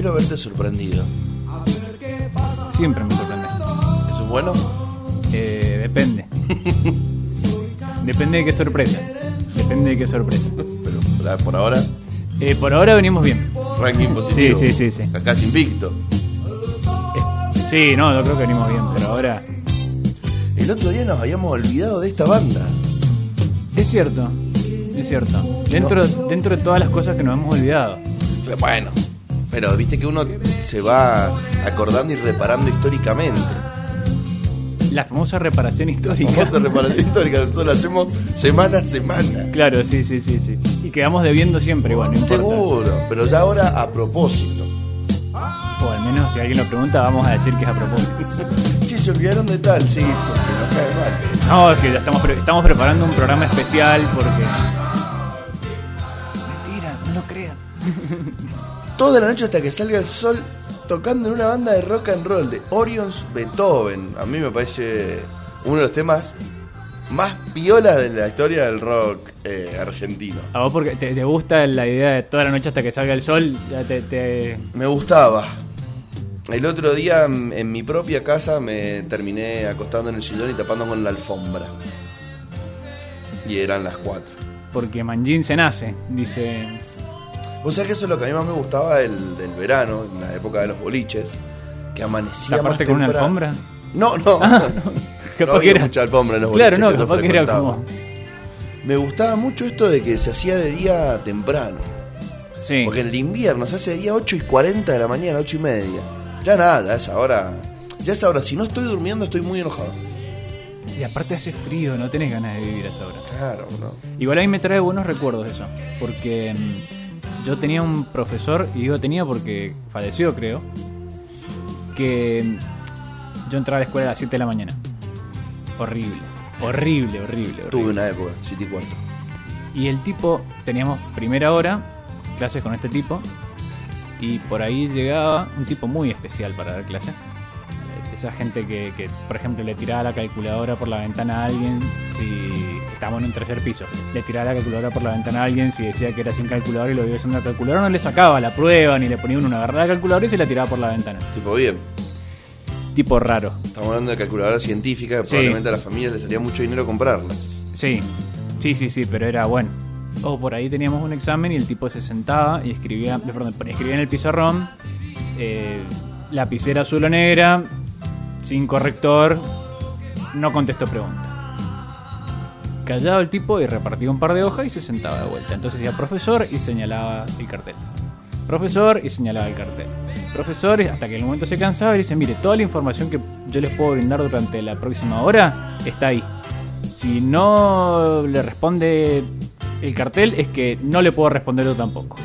espero haberte sorprendido. Siempre me sorprende. ¿Eso es bueno? Eh, depende. depende de qué sorpresa. Depende de qué sorpresa. Pero por- ahora, Eh, por ahora venimos bien. ranking positivo. sí, sí, sí. Acá es invicto. Eh, Sí, no, yo creo que venimos bien, pero ahora. El otro día nos habíamos olvidado de esta banda. Es cierto, es cierto. Dentro, dentro de todas las cosas que nos hemos olvidado. Bueno, pero viste que uno se va acordando y reparando históricamente. La famosa reparación histórica. Famosa reparación histórica, nosotros la hacemos semana a semana. Claro, sí, sí, sí, sí. Y quedamos debiendo siempre, igual, no importa. Seguro, pero ya ahora a propósito. O al menos si alguien lo pregunta, vamos a decir que es a propósito. Che, se olvidaron de tal, sí, porque nos cae mal. No, es que ya estamos, pre- estamos preparando un programa especial porque. Mentira, no lo crean. Toda la noche hasta que salga el sol tocando en una banda de rock and roll de Orions Beethoven. A mí me parece uno de los temas más piolas de la historia del rock eh, argentino. A vos porque te, te gusta la idea de toda la noche hasta que salga el sol, ya te. te- Me gustaba. El otro día mm, en mi propia casa me terminé acostando en el sillón y tapando con la alfombra. Y eran las 4. porque Manjin se nace, dice. Vos sabés que eso es lo que a mí más me gustaba del, del verano, en la época de los boliches, que amanecía más ¿Taparte con una alfombra? No, no. Ah, no. no había era- mucha alfombra en los Claro, boliches no, que yo capaz que era como. Me gustaba mucho esto de que se hacía de día temprano. Sí. Porque en el invierno se hace de día 8 y 40 de la mañana, 8 y media. Ya nada, a esa hora. Ya a esa hora, si no estoy durmiendo, estoy muy enojado. Y aparte hace frío, no tenés ganas de vivir a esa hora. Claro, ¿no? Igual a mí me trae buenos recuerdos eso, porque mm, yo tenía un profesor, y digo tenía porque falleció creo, que yo entraba a la escuela a las 7 de la mañana. Horrible, horrible, horrible, Tuve una época, City Cuarto. Y el tipo, teníamos primera hora, clases con este tipo, y por ahí llegaba un tipo muy especial para dar clases. Esa gente que, que, por ejemplo, le tiraba la calculadora por la ventana a alguien si estábamos en un tercer piso. Le tiraba la calculadora por la ventana a alguien si decía que era sin calculadora y lo vio usando la calculadora. No le sacaba la prueba ni le ponía una agarrada la calculadora y se la tiraba por la ventana. Tipo, bien. Tipo raro. Estamos hablando de calculadora científica, Sí. probablemente a las familias les salía mucho dinero comprarla. Sí, sí, sí, sí, pero era bueno. O por ahí teníamos un examen y el tipo se sentaba y escribía, perdón, escribía en el pizarrón, eh, lapicera azul o negra, sin corrector, no contestó pregunta. Callaba el tipo y repartía un par de hojas y se sentaba de vuelta. Entonces decía profesor y señalaba el cartel. Profesor y señalaba el cartel. Profesor, hasta que en el momento se cansaba y dice, mire, toda la información que yo les puedo brindar durante la próxima hora está ahí. Si no le responde el cartel, es que no le puedo responder yo tampoco.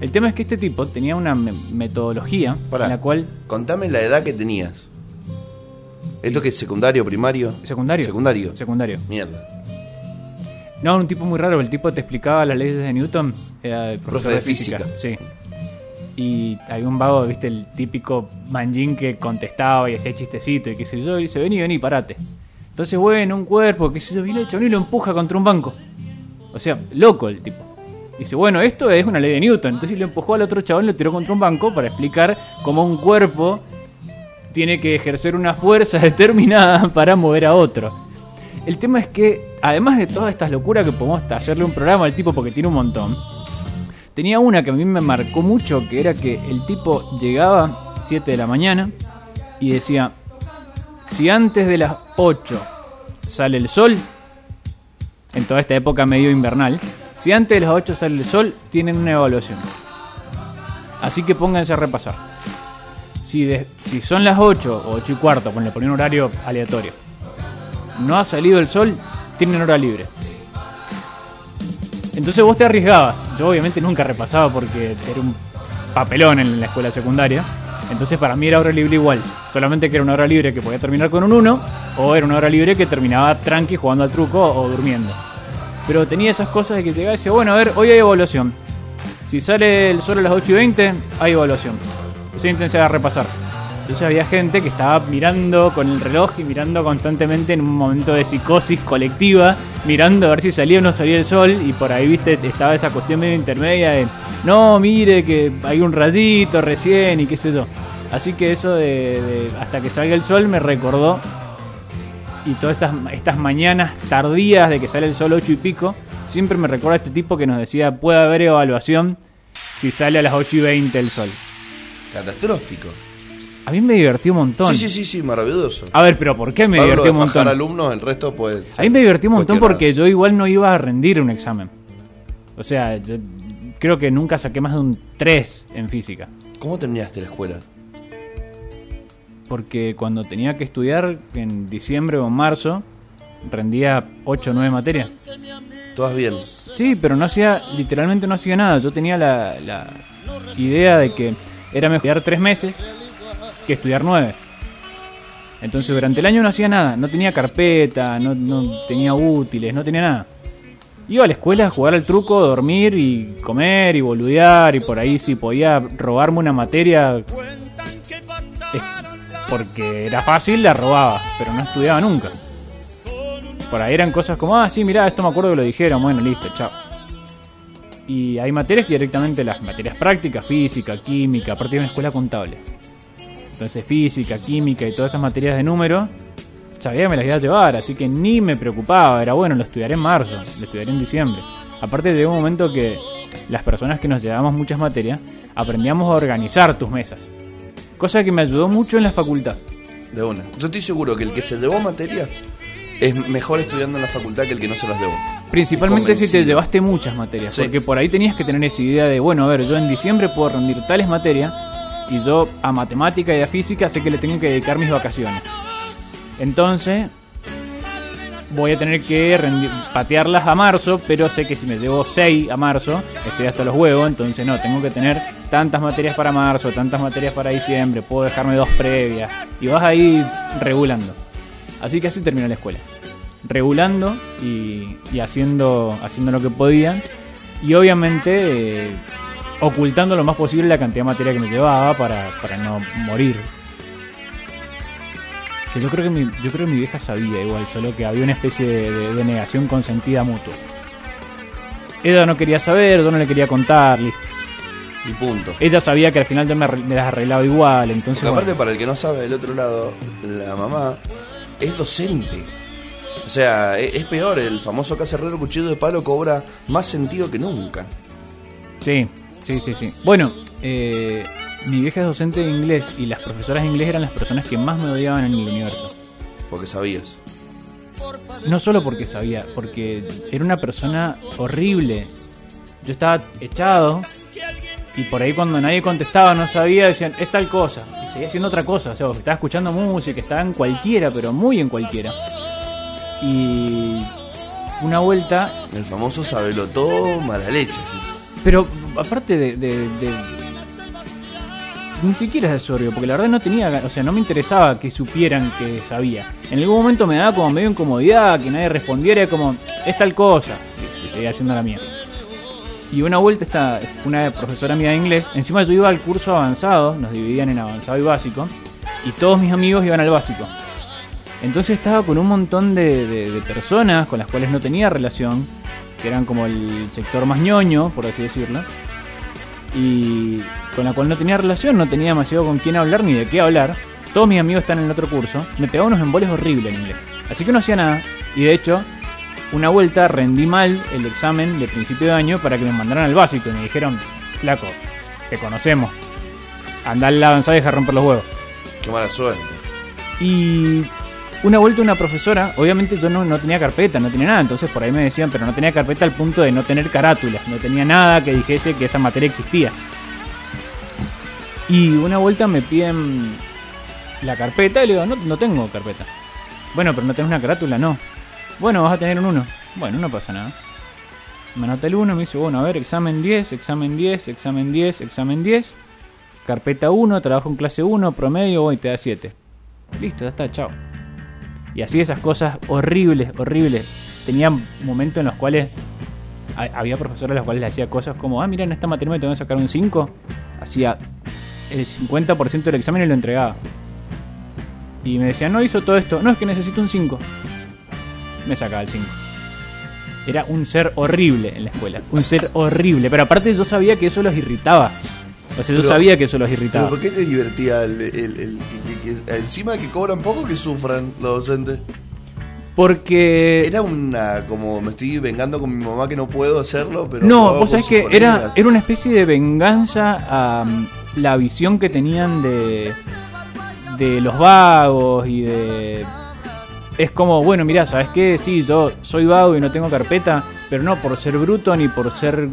El tema es que este tipo tenía una me- metodología Pará. en la cual. Contame la edad que tenías. ¿Esto que es secundario, primario? ¿Secundario? Secundario. Secundario. Mierda. No, un tipo muy raro. El tipo te explicaba las leyes de Newton. Era el profesor Profe de de física. Sí. Y había un vago, viste, el típico manjín que contestaba y hacía chistecito y qué sé yo. Y dice: Vení, vení, parate. Entonces, bueno, un cuerpo, qué sé yo. Viene el chabón y lo empuja contra un banco. O sea, loco el tipo. Dice, bueno, esto es una ley de Newton. Entonces lo empujó al otro chabón lo tiró contra un banco para explicar cómo un cuerpo tiene que ejercer una fuerza determinada para mover a otro. El tema es que, además de todas estas locuras que podemos tallarle un programa al tipo porque tiene un montón, tenía una que a mí me marcó mucho, que era que el tipo llegaba 7 de la mañana y decía, si antes de las 8 sale el sol, en toda esta época medio invernal, si antes de las 8 sale el sol, tienen una evaluación. Así que pónganse a repasar. Si, si son las 8 o 8 y cuarto, ponle por un horario aleatorio, no ha salido el sol, tienen hora libre. Entonces vos te arriesgabas. Yo obviamente nunca repasaba porque era un papelón en la escuela secundaria. Entonces para mí era hora libre igual. Solamente que era una hora libre que podía terminar con un 1 o era una hora libre que terminaba tranqui jugando al truco o durmiendo. Pero tenía esas cosas de que llegaba y decía, bueno, a ver, hoy hay evaluación. Si sale el sol a las 8 y 20, hay evaluación. Siéntense a repasar. Entonces había gente que estaba mirando con el reloj y mirando constantemente en un momento de psicosis colectiva mirando a ver si salía o no salía el sol y por ahí, viste, estaba esa cuestión medio intermedia de, no, mire que hay un rayito recién y qué sé yo. Así que eso de hasta que salga el sol me recordó y todas estas, estas mañanas tardías de que sale el sol 8 y pico, siempre me recuerda a este tipo que nos decía, puede haber evaluación si sale a las 8 y 20 el sol. Catastrófico. A mí me divertí un montón. Sí, sí, sí, sí, maravilloso. A ver, pero ¿por qué me Salvo divertí de un montón? alumnos, el resto pues... A mí me divertí un montón porque yo igual no iba a rendir un examen. O sea, yo creo que nunca saqué más de un 3 en física. ¿Cómo terminaste la escuela? Porque cuando tenía que estudiar en diciembre o en marzo, rendía 8 o 9 materias. Todas bien. Sí, pero no hacía, literalmente no hacía nada. Yo tenía la, la idea de que era mejor estudiar 3 meses que estudiar 9. Entonces durante el año no hacía nada, no tenía carpeta, no, no tenía útiles, no tenía nada. Iba a la escuela a jugar al truco, dormir y comer y boludear y por ahí si podía robarme una materia porque era fácil la robaba, pero no estudiaba nunca. Por ahí eran cosas como, ah, sí, mirá, esto me acuerdo que lo dijeron, bueno, listo, chao. Y hay materias que directamente las materias prácticas, física, química, aparte de una escuela contable. Entonces física, química y todas esas materias de número, sabía que me las iba a llevar, así que ni me preocupaba, era bueno, lo estudiaré en marzo, lo estudiaré en diciembre. Aparte de un momento que las personas que nos llevábamos muchas materias, aprendíamos a organizar tus mesas. Cosa que me ayudó mucho en la facultad. De una. Yo estoy seguro que el que se llevó materias es mejor estudiando en la facultad que el que no se las llevó. Principalmente si te llevaste muchas materias, Sí. porque por ahí tenías que tener esa idea de, bueno, a ver, yo en diciembre puedo rendir tales materias y yo a matemática y a física sé que le tengo que dedicar mis vacaciones. Entonces, voy a tener que patearlas a marzo, pero sé que si me llevo 6 a marzo, estoy hasta los huevos, entonces no, tengo que tener tantas materias para marzo, tantas materias para diciembre, puedo dejarme dos previas, y vas ahí regulando. Así que así terminó la escuela. Regulando y, y haciendo, haciendo lo que podía. Y obviamente eh, ocultando lo más posible la cantidad de materia que me llevaba para, para no morir. Que yo creo que mi, yo creo que mi vieja sabía igual, solo que había una especie de, de- de negación consentida mutua. Ella no quería saber, yo no le quería contar, listo. Y punto. Ella sabía que al final yo me, las arreglaba igual, entonces Porque aparte, bueno. para el que no sabe del otro lado, la mamá es docente. O sea, e- es, peor, el famoso cacerrero cuchillo de palo cobra más sentido que nunca. Sí, sí, sí, sí. Bueno, eh, mi vieja es docente de inglés y las profesoras de inglés eran las personas que más me odiaban en el universo. Porque sabías. No solo porque sabía, porque era una persona horrible. Yo estaba echado y por ahí cuando nadie contestaba, no sabía, decían, es tal cosa. Y seguía haciendo otra cosa. O sea, estaba escuchando música, estaba en cualquiera, pero muy en cualquiera. Y una vuelta El famoso sabelo todo, mala leche. sí. Pero aparte de, de- de- Ni siquiera es de sorbio, porque la verdad no tenía... O sea, no me interesaba que supieran que sabía. En algún momento me daba como medio incomodidad, que nadie respondiera, era como, es tal cosa. Y seguía haciendo la mía. Y una vuelta esta, una profesora mía de inglés, encima yo iba al curso avanzado, nos dividían en avanzado y básico, y todos mis amigos iban al básico. Entonces estaba con un montón de personas con las cuales no tenía relación, que eran como el sector más ñoño, por así decirlo, y con la cual no tenía relación, no tenía demasiado con quién hablar ni de qué hablar. Todos mis amigos están en el otro curso, me pegaba unos emboles horribles en inglés. Así que no hacía nada, y de hecho, una vuelta rendí mal el examen de principio de año para que me mandaran al básico y me dijeron, flaco, te conocemos, andá al avanzado y deja romper los huevos. Qué mala suerte. Y una vuelta una profesora, obviamente yo no, no tenía carpeta, no tenía nada, entonces por ahí me decían, pero no tenía carpeta al punto de no tener carátula, no tenía nada que dijese que esa materia existía. Y una vuelta me piden la carpeta y le digo, no, no tengo carpeta. Bueno, pero no tenés una carátula, no. Bueno, vas a tener un 1. Bueno, no pasa nada. Me anota el 1, me dice, bueno, a ver, examen 10, examen 10, examen 10, examen 10. Carpeta 1, trabajo en clase 1, promedio, voy, te da 7. Listo, ya está, chao. Y así esas cosas horribles, horribles. Tenía momentos en los cuales ha- había profesores a los cuales le hacía cosas como, ah, mira, en esta materia me tengo que sacar un 5. Hacía el 50% del examen y lo entregaba. Y me decían, no hizo todo esto. No, es que necesito un 5. Me sacaba el 5. Era un ser horrible en la escuela. Un ser horrible. Pero aparte yo sabía que eso los irritaba. O sea, yo Pero- sabía que eso los ¿Pero irritaba. por qué te divertía el, el- el- que- encima que cobran poco que sufran los docentes? Porque... Era una como me estoy vengando con mi mamá que no puedo hacerlo, pero No, vos sabés que era, colegas. era una especie de venganza a mm, la visión que tenían de, de los vagos y de... Es como, bueno, mirá, ¿sabes qué? Sí, yo soy vago y no tengo carpeta, pero no por ser bruto ni por ser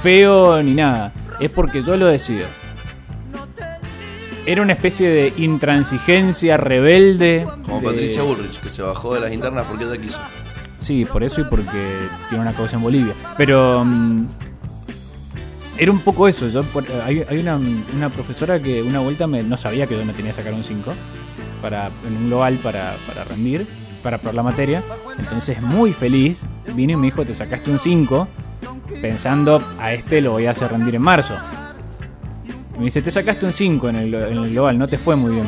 feo ni nada. Es porque yo lo decido. Era una especie de intransigencia rebelde. Como de- Patricia Bullrich, que se bajó de las internas porque ella quiso. Sí, por eso y porque tiene una causa en Bolivia. Pero mm, era un poco eso. Yo por- hay hay una, una profesora que una vuelta me, no sabía que yo me tenía que sacar un 5 para, en un global para, para rendir, para probar la materia. Entonces, muy feliz, vino y me dijo: Te sacaste un 5, pensando a este lo voy a hacer rendir en marzo. Me dice: Te sacaste un 5 en el, global, no te fue muy bien.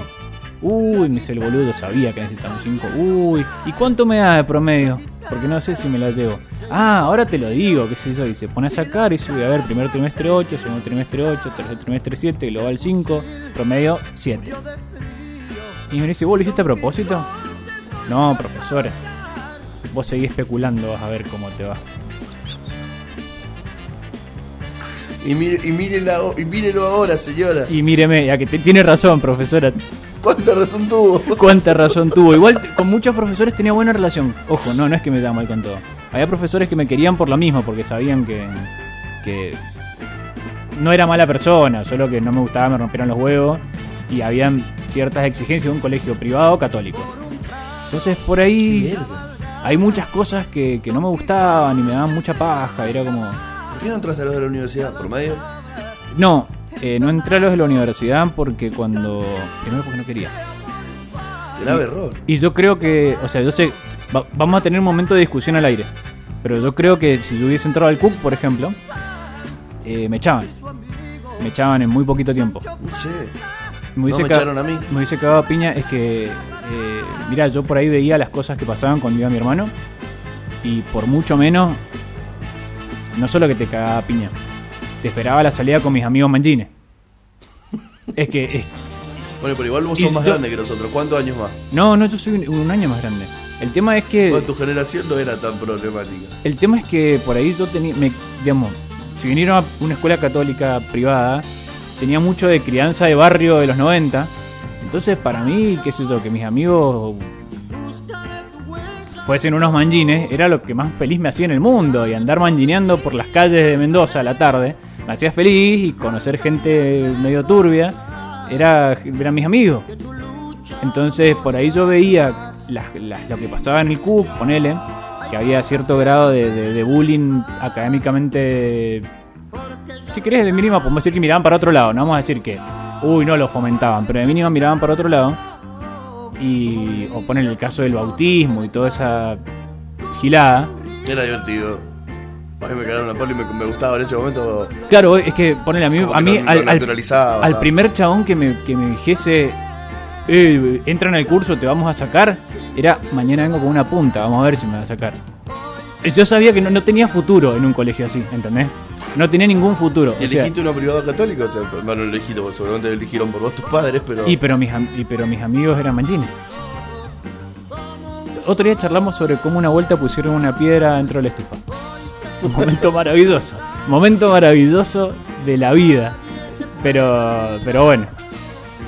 Uy, me dice el boludo, sabía que necesitaba un 5. Uy, ¿y cuánto me da de promedio? Porque no sé si me la llevo. Ah, ahora te lo digo, qué sé yo. Y se pone a sacar y sube, a ver, primer trimestre 8, segundo trimestre 8, tercer trimestre 7, global 5, promedio 7. Y me dice, ¿vos lo hiciste a propósito? No, profesora. Vos seguís especulando, vas a ver cómo te va. Y, mire, y, mírela, y mírelo ahora, señora. Y míreme, ya que te- tiene razón, profesora. ¿Cuánta razón tuvo? Cuánta razón tuvo. Igual con muchos profesores tenía buena relación. Ojo, no, no es que me da mal con todo. Había profesores que me querían por lo mismo, porque sabían que, que no era mala persona, solo que no me gustaba, me rompieron los huevos y habían ciertas exigencias de un colegio privado católico. Entonces por ahí hay muchas cosas que, que no me gustaban y me daban mucha paja. Era como, ¿Por qué no entraste a los de la universidad? ¿Por medio? no, eh, no entré a los de la universidad porque cuando... Primero porque no quería. Grave error. Y yo creo que, o sea, yo sé, va- vamos a tener un momento de discusión al aire. Pero yo creo que si yo hubiese entrado al Cook, por ejemplo, eh, me echaban. Me echaban en muy poquito tiempo. No sé. Me No hubiese, me ca- echaron a mí. me hubiese cagado a piña. Es que, eh, mira, yo por ahí veía las cosas que pasaban cuando iba mi hermano. Y por mucho menos, no solo que te cagaba piña, te esperaba la salida con mis amigos manjines. Es que, es- Bueno, pero igual vos Y sos más yo- grande que nosotros. ¿Cuántos años más? no, no, yo soy un, un año más grande. El tema es que. Bueno, tu generación no era tan problemática. El tema es que por ahí yo tenía, digamos, si vinieron a una escuela católica privada, tenía mucho de crianza de barrio de los 90. Entonces, para mí, qué sé yo, que mis amigos fuesen unos manjines, era lo que más feliz me hacía en el mundo. Y andar manjineando por las calles de Mendoza a la tarde, me hacía feliz y conocer gente medio turbia, era, eran mis amigos. Entonces, por ahí yo veía las- las- lo que pasaba en el CUC, ponele, que había cierto grado de, de- de bullying académicamente. Si querés, de mínima, podemos decir que miraban para otro lado. No vamos a decir que, uy, no lo fomentaban, pero de mínima miraban para otro lado. Y, o ponen el caso del bautismo y toda esa gilada. Era divertido. A mí me cagaron la palo y me, me gustaba en ese momento. Claro, es que ponele a mí, a mí al, al- al primer chabón que me, que me dijese, eh, entra en el curso, te vamos a sacar, era mañana vengo con una punta, vamos a ver si me va a sacar. Yo sabía que no, no tenía futuro en un colegio así, ¿entendés? No tenía ningún futro. ¿Y o sea, elegiste uno privado católico? O sea, bueno, no elegiste, porque seguramente lo eligieron por vos tus padres, pero. y, pero mis, y pero mis amigos eran manchines. Otro día charlamos sobre cómo una vuelta pusieron una piedra dentro de la estufa. Un momento maravilloso. Momento maravilloso de la vida. Pero, pero bueno.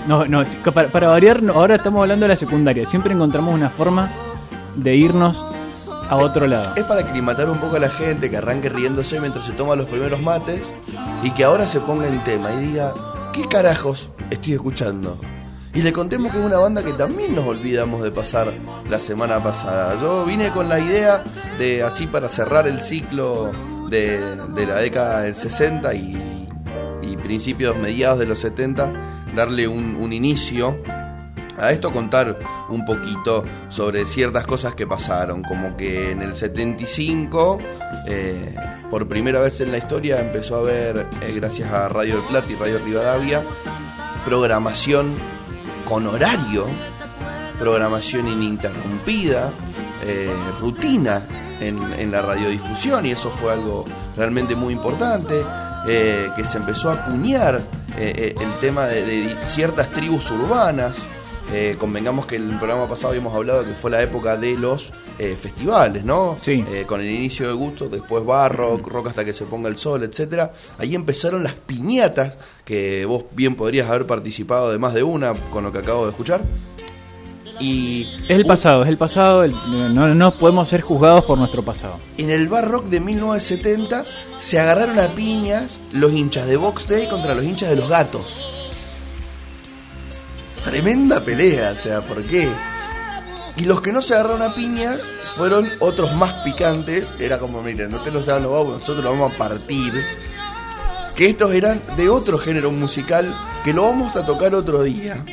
No, no, para, para variar, ahora estamos hablando de la secundaria. Siempre encontramos una forma de irnos a otro lado. Es para aclimatar un poco a la gente que arranque riéndose mientras se toma los primeros mates y que ahora se ponga en tema y diga, ¿qué carajos estoy escuchando? Y le contemos que es una banda que también nos olvidamos de pasar la semana pasada. Yo vine con la idea de, así para cerrar el ciclo de, de la década del 60 y, y principios, mediados de los 70, darle un, un inicio a esto contar un poquito sobre ciertas cosas que pasaron, como que en el 75, eh, por primera vez en la historia, empezó a haber, eh, gracias a Radio del Plata y Radio Rivadavia, programación con horario, programación ininterrumpida, eh, rutina en, en la radiodifusión y eso fue algo realmente muy importante, que se empezó a acuñar el tema de ciertas tribus urbanas. Eh, convengamos que en el programa pasado habíamos hablado que fue la época de los eh, festivales, ¿no? Sí. Eh, con el inicio de Gusto, después Barrock, Rock hasta que se ponga el sol, etcétera. Ahí empezaron las piñatas, que vos bien podrías haber participado de más de una con lo que acabo de escuchar. Y Es el pasado, es el pasado. el- no, no podemos ser juzgados por nuestro pasado. en el bar rock de 1970 se agarraron a piñas los hinchas de Box Day contra los hinchas de los gatos. Tremenda pelea, o sea, ¿por qué? Y los que no se agarraron a piñas fueron otros más picantes. Era como, miren, no te los hagan los nosotros lo vamos a partir. Que estos eran de otro género musical que lo vamos a tocar otro día.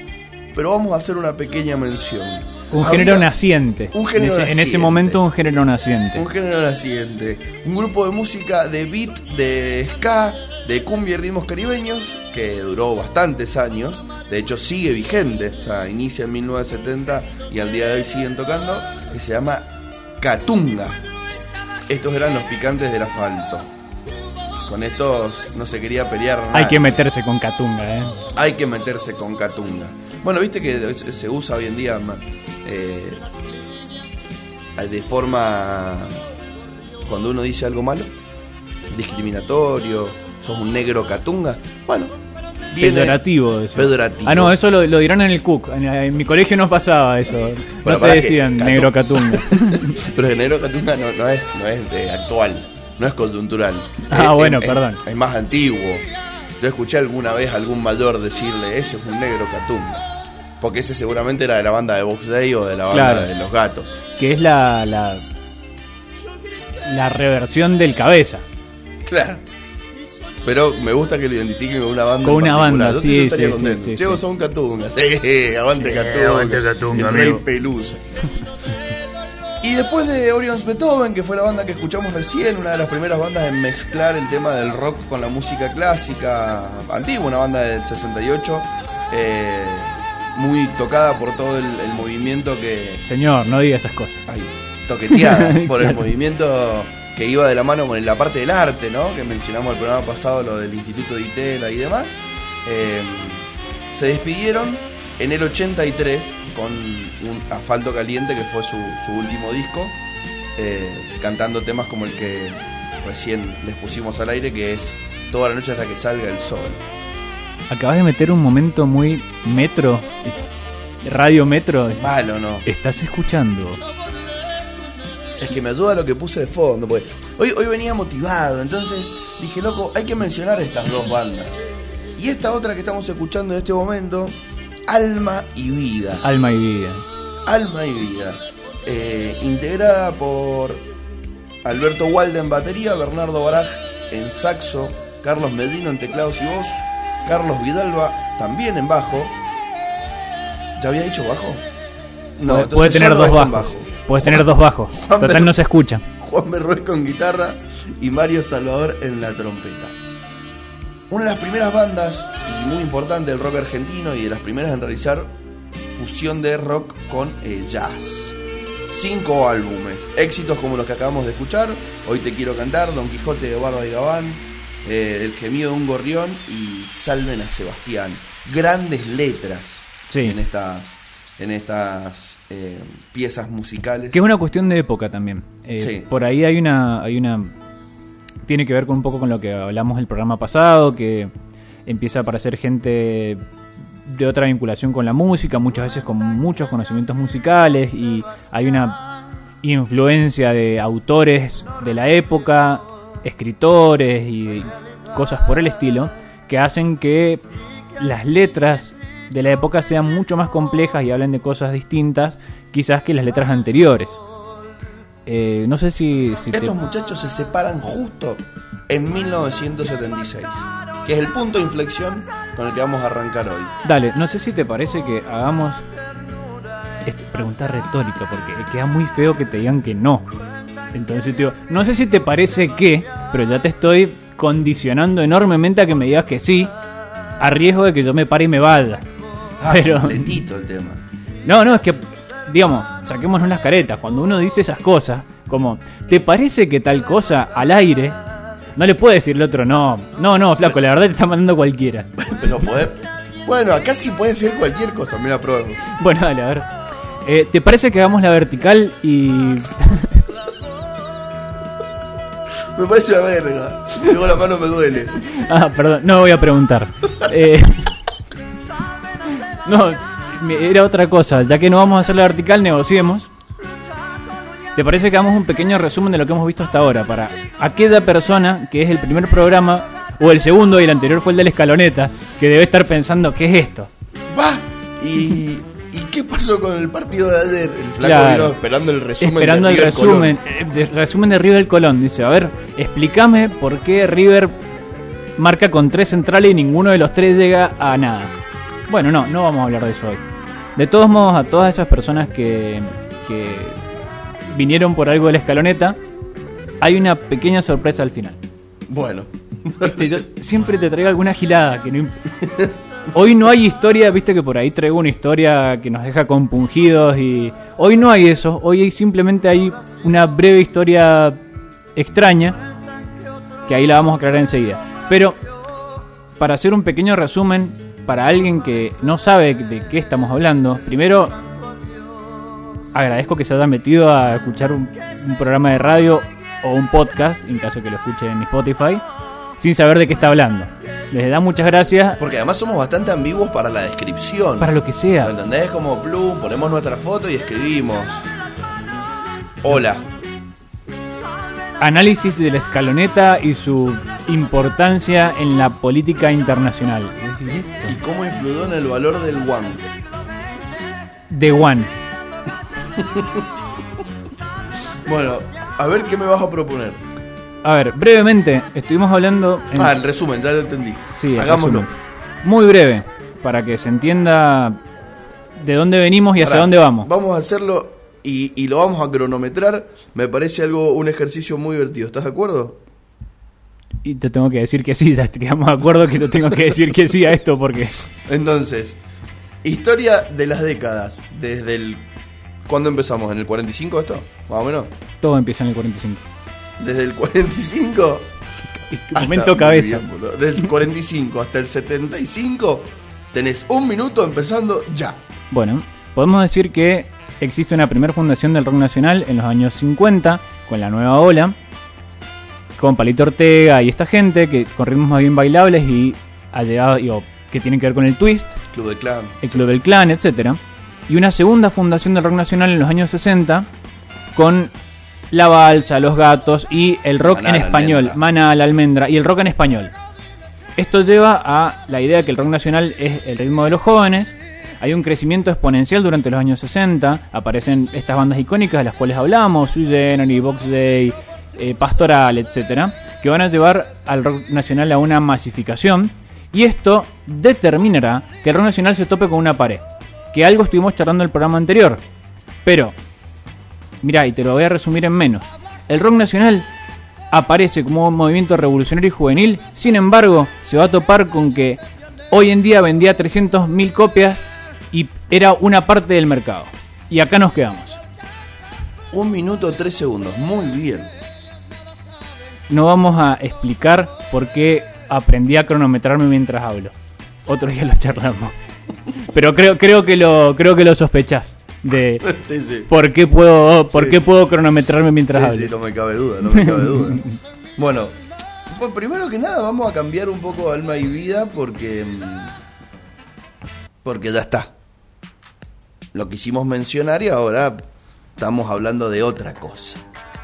Pero vamos a hacer una pequeña mención. Un género naciente. un género en, ese, en ese naciente. momento un género naciente. Un género naciente. Un grupo de música de beat, de ska, de cumbia y ritmos caribeños, que duró bastantes años. De hecho, sigue vigente. O sea, inicia en 1970 y al día de hoy siguen tocando. Que se llama Catunga. Estos eran los picantes del asfalto. Con estos no se quería pelear nada. Hay que meterse con Catunga, ¿eh? Hay que meterse con Catunga. Bueno, viste que se usa hoy en día eh, de forma. Cuando uno dice algo malo, discriminatorio, sos un negro Catunga. Bueno. Pedorativo eso. Pedorativo. Ah, no, eso lo, lo dirán en el Cook. En, en mi colegio no pasaba eso. Bueno, no te que decían negro Catunga. Pero el negro Catunga no, no es, no es de actual, no es coyuntural. Ah, Es- bueno, es- perdón. Es, más antiguo. Yo escuché alguna vez a algún mayor decirle, ese es un negro Catunga. Porque ese seguramente era de la banda de Box Day o de la banda Claro. de los gatos. que es la, la, la reversión del cabeza. Claro. Pero me gusta que lo identifiquen con una banda. Con una particular. banda, Yo sí, estaría sí, sí, sí, Che, vos sí. sos un Catunga. Sí, aguante Catunga. aguante Catunga, El rey. Pelusa. Y después de Orion's Beethoven, que fue la banda que escuchamos recién, una de las primeras bandas en mezclar el tema del rock con la música clásica antigua, una banda del 68, eh, muy tocada por todo el, el movimiento que, Señor, no diga esas cosas. ay, toqueteada por el movimiento que iba de la mano con la parte del arte, ¿no? Que mencionamos el programa pasado, lo del Instituto de Itela y demás. Eh, se despidieron en el 83 con un Asfalto Caliente, que fue su, su último disco, eh, cantando temas como el que recién les pusimos al aire, que es Toda la noche hasta que salga el sol. Acabas de meter un momento muy metro, radio metro. Malo, ¿no? Estás escuchando. Es que me ayuda lo que puse de fondo, pues. Hoy, hoy venía motivado, entonces dije, loco, hay que mencionar estas dos bandas. Y esta otra que estamos escuchando en este momento, Alma y Vida. Alma y vida. Alma y Vida. eh, integrada por Alberto Walde en batería, Bernardo Baraj en saxo, Carlos Medino en teclados y voz, Carlos Vidalba también en bajo. ¿Ya había dicho bajo? puede, entonces puede tener dos bajos. bajo. Puedes tener dos bajos. Juan Total Ber- no se escucha. Juan Berrué con guitarra y Mario Salvador en la trompeta. Una de las primeras bandas, y muy importante del rock argentino, y de las primeras en realizar fusión de rock con eh, jazz. Cinco álbumes, éxitos como los que acabamos de escuchar, Hoy te quiero cantar, Don Quijote de Barba y Gabán, eh, El gemido de un gorrión y Salven a Sebastián. Grandes letras Sí. en estas, en estas eh, piezas musicales. Que es una cuestión de época también. Eh, Sí. Por ahí hay una, hay una. Tiene que ver con un poco con lo que hablamos el programa pasado, que empieza a aparecer gente de otra vinculación con la música, muchas veces con muchos conocimientos musicales, y hay una influencia de autores de la época, escritores y cosas por el estilo, que hacen que las letras de la época sean mucho más complejas y hablen de cosas distintas quizás que las letras anteriores. Eh, no sé si, si te- Estos muchachos se separan justo en 1976, que es el punto de inflexión con el que vamos a arrancar hoy. Dale, no sé si te parece que hagamos esta pregunta retórica, porque queda muy feo que te digan que no. Entonces, digo, no sé si te parece que, pero ya te estoy condicionando enormemente a que me digas que sí, a riesgo de que yo me pare y me vaya. Ah, Pero- completito el tema. No, no, es que, digamos, saquemos unas caretas. Cuando uno dice esas cosas, Como, ¿te parece que tal cosa al aire? No le puede decir el otro, no, no, no, flaco, la verdad te está mandando cualquiera. Pero. Bueno, acá sí puede ser cualquier cosa. Mira, probemos. Bueno, dale, a ver. Eh, ¿Te parece que hagamos la vertical y Me parece una verga. Luego la mano me duele. Ah, perdón, no voy a preguntar. Eh, no, era otra cosa. Ya que no vamos a hacer la vertical, negociemos. ¿Te parece que hagamos un pequeño resumen de lo que hemos visto hasta ahora? Para aquella persona que es el primer programa, o el segundo y el anterior fue el de la escaloneta, que debe estar pensando, ¿qué es esto? ¡Va! ¿Y, ¿Y qué pasó con el partido de ayer? El flaco Claro. vino esperando el resumen Esperando de el River resumen, Colón. eh, de- resumen de River Colón. Dice, a ver, explícame por qué River marca con tres centrales y ninguno de los tres llega a nada. Bueno, no, no vamos a hablar de eso hoy. De todos modos, a todas esas personas que, que vinieron por algo de la escaloneta, hay una pequeña sorpresa al final. Bueno. Viste, yo siempre te traigo alguna gilada que no Hoy no hay historia, viste que por ahí traigo una historia que nos deja compungidos y hoy no hay eso, hoy simplemente hay una breve historia extraña que ahí la vamos a aclarar enseguida. Pero para hacer un pequeño resumen para alguien que no sabe de qué estamos hablando, primero agradezco que se haya metido a escuchar un, un programa de radio o un podcast, en caso que lo escuche en Spotify, sin saber de qué está hablando. Les da muchas gracias Porque además somos bastante ambiguos para la descripción. para lo que ¿Me sea. entendés? Como plum, ponemos nuestra foto y escribimos. Hola. Análisis de la escaloneta y su importancia en la política internacional. ¿Qué es ¿Y cómo influyó en el valor del one? The One. Bueno, a ver qué me vas a proponer. A ver, brevemente, estuvimos hablando... en- Ah, el resumen, ya lo entendí. Sí, Hagámoslo. Muy breve, para que se entienda de dónde venimos y hacia dónde vamos. Vamos a hacerlo y, y lo vamos a cronometrar. Me parece algo, un ejercicio muy divertido. ¿Estás de acuerdo? Y te tengo que decir que sí, ya quedamos de acuerdo que te tengo que decir que sí a esto porque... Entonces, historia de las décadas. Desde el. ¿Cuándo empezamos? ¿En el 45 esto? Más o menos. Todo empieza en el 45. Desde el 45. hasta- Momento cabeza. bien, boludo. Desde el 45 hasta el 75. Tenés un minuto empezando ya. Bueno, podemos decir que existe una primera fundación del rock nacional en los años 50 con la nueva ola, con Palito Ortega y esta gente que con ritmos más bien bailables y ha llegado, y- o que tienen que ver con el twist, Club de Clan. el Club del Clan, etcétera, y una segunda fundación del rock nacional en los años 60 con la balsa, los gatos y el rock Maná, en español. Mana, la almendra y el rock en español. Esto lleva a la idea de que el rock nacional es el ritmo de los jóvenes. Hay un crecimiento exponencial durante los años 60. Aparecen estas bandas icónicas de las cuales hablamos, Sui Generis, Box Day, eh, Pastoral, etcétera, que van a llevar al rock nacional a una masificación. Y esto determinará que el rock nacional se tope con una pared. Que algo estuvimos charlando en el programa anterior. Pero, mira, y te lo voy a resumir en menos. El rock nacional aparece como un movimiento revolucionario y juvenil, sin embargo, se va a topar con que hoy en día vendía 300.000 copias y era una parte del mercado. Y acá nos quedamos. Un minuto tres segundos. Muy bien. No vamos a explicar por qué aprendí a cronometrarme mientras hablo. Otro día lo charlamos. Pero creo, creo que lo, creo que lo sospechás. De Sí, sí. por qué puedo, por Sí. qué puedo cronometrarme mientras hablo. sí, no me cabe duda, no me cabe duda. Bueno, pues primero que nada vamos a cambiar un poco alma y vida porque. mm, Porque ya está. Lo quisimos mencionar y ahora estamos hablando de otra cosa.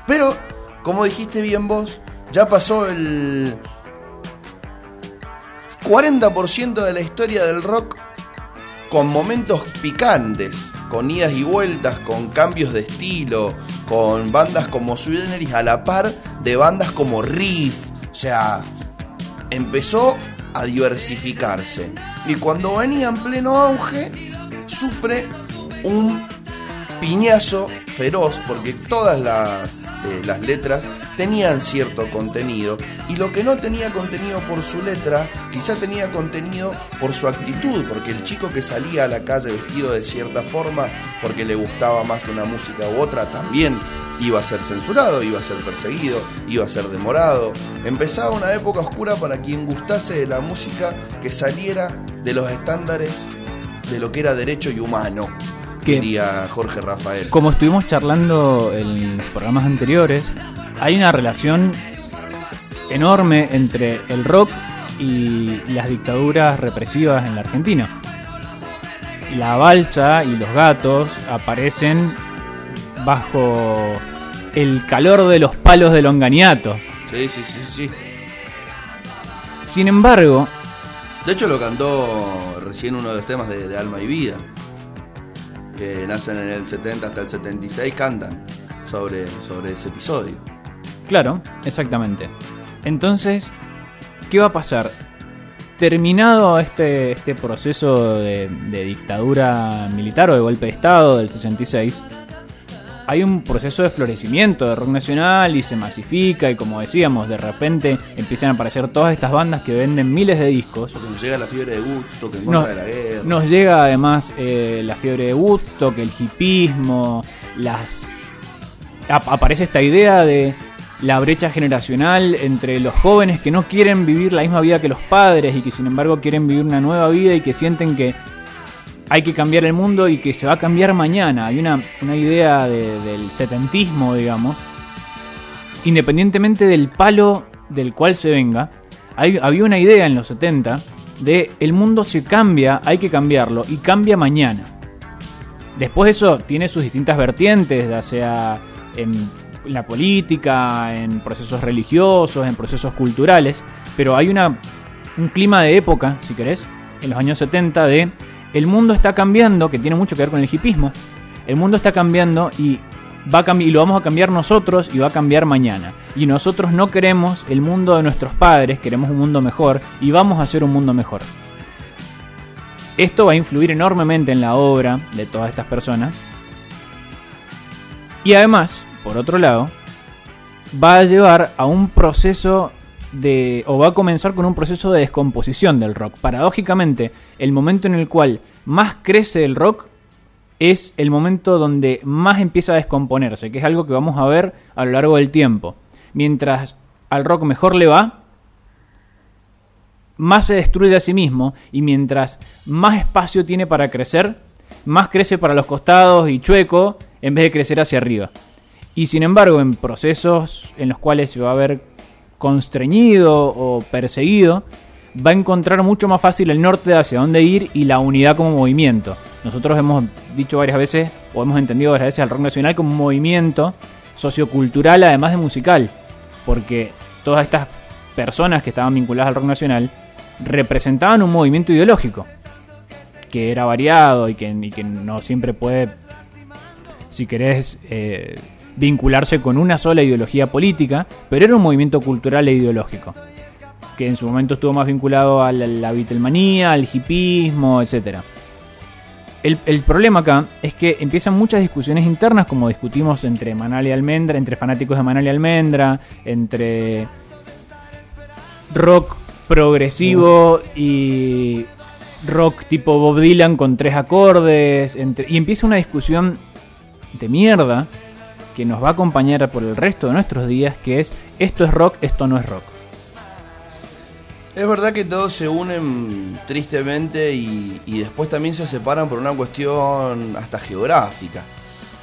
Pero, como dijiste bien vos, ya pasó el 40% de la historia del rock con momentos picantes, con idas y vueltas, con cambios de estilo, con bandas como Sui Generis a la par de bandas como Riff. O sea, empezó a diversificarse. Y cuando venía en pleno auge, sufre un piñazo feroz porque todas las, las letras tenían cierto contenido y lo que no tenía contenido por su letra quizá tenía contenido por su actitud porque el chico que salía a la calle vestido de cierta forma porque le gustaba más una música u otra también iba a ser censurado, iba a ser perseguido, iba a ser demorado. Empezaba una época oscura para quien gustase de la música que saliera de los estándares de lo que era derecho y humano, Que- diría Jorge Rafael. Como estuvimos charlando en los programas anteriores, hay una relación enorme entre el rock y las dictaduras represivas en la Argentina. La balsa y los gatos aparecen bajo el calor de los palos del Onganiato. Sí, sí, sí, sí. Sin embargo, De hecho lo cantó recién uno de los temas de, de Alma y Vida, que nacen en el 70 hasta el 76, cantan sobre, sobre ese episodio. Claro, exactamente. Entonces, ¿qué va a pasar? Terminado este, este proceso de, de dictadura militar o de golpe de Estado del 66, hay un proceso de florecimiento de rock nacional y se masifica y como decíamos, de repente empiezan a aparecer todas estas bandas que venden miles de discos. Porque nos llega la fiebre de Woodstock en Nos, contra de la guerra. nos llega además eh, la fiebre de Woodstock, el hipismo, las ap- aparece esta idea de la brecha generacional entre los jóvenes que no quieren vivir la misma vida que los padres y que sin embargo quieren vivir una nueva vida y que sienten que hay que cambiar el mundo y que se va a cambiar mañana. Hay una, una idea de- del setentismo, digamos, independientemente del palo del cual se venga, hay- había una idea en los 70 de el mundo se cambia, hay que cambiarlo y cambia mañana. Después eso tiene sus distintas vertientes, ya sea en la política, en procesos religiosos, en procesos culturales, pero hay una, un clima de época, si querés, en los años 70 de el mundo está cambiando, que tiene mucho que ver con el hipismo, el mundo está cambiando y va a y lo vamos a cambiar nosotros y va a cambiar mañana. Y nosotros no queremos el mundo de nuestros padres, queremos un mundo mejor y vamos a hacer un mundo mejor. Esto va a influir enormemente en la obra de todas estas personas. Y además, por otro lado, va a llevar a un proceso de. o va a comenzar con un proceso de descomposición del rock. Paradójicamente, el momento en el cual más crece el rock es el momento donde más empieza a descomponerse, que es algo que vamos a ver a lo largo del tiempo. Mientras al rock mejor le va, más se destruye a sí mismo y mientras más espacio tiene para crecer, más crece para los costados y chueco en vez de crecer hacia arriba. Y sin embargo, en procesos en los cuales se va a ver constreñido o perseguido, va a encontrar mucho más fácil el norte de hacia dónde ir y la unidad como movimiento. Nosotros hemos dicho varias veces, o hemos entendido varias veces al rock nacional como un movimiento sociocultural además de musical, porque todas estas personas que estaban vinculadas al rock nacional representaban un movimiento ideológico que era variado y que, y que no siempre puede, si querés, eh, vincularse con una sola ideología política, pero era un movimiento cultural e ideológico que en su momento estuvo más vinculado a la, la al hipismo, etcétera. El, problema acá es que empiezan muchas discusiones internas, como discutimos entre Manal y Almendra, entre fanáticos de Manal y Almendra, entre rock progresivo y rock tipo Bob Dylan con tres acordes, y empieza una discusión de mierda que nos va a acompañar por el resto de nuestros días, que es esto es rock, esto no es rock. Es verdad que todos se unen tristemente y, y después también se separan por una cuestión hasta geográfica.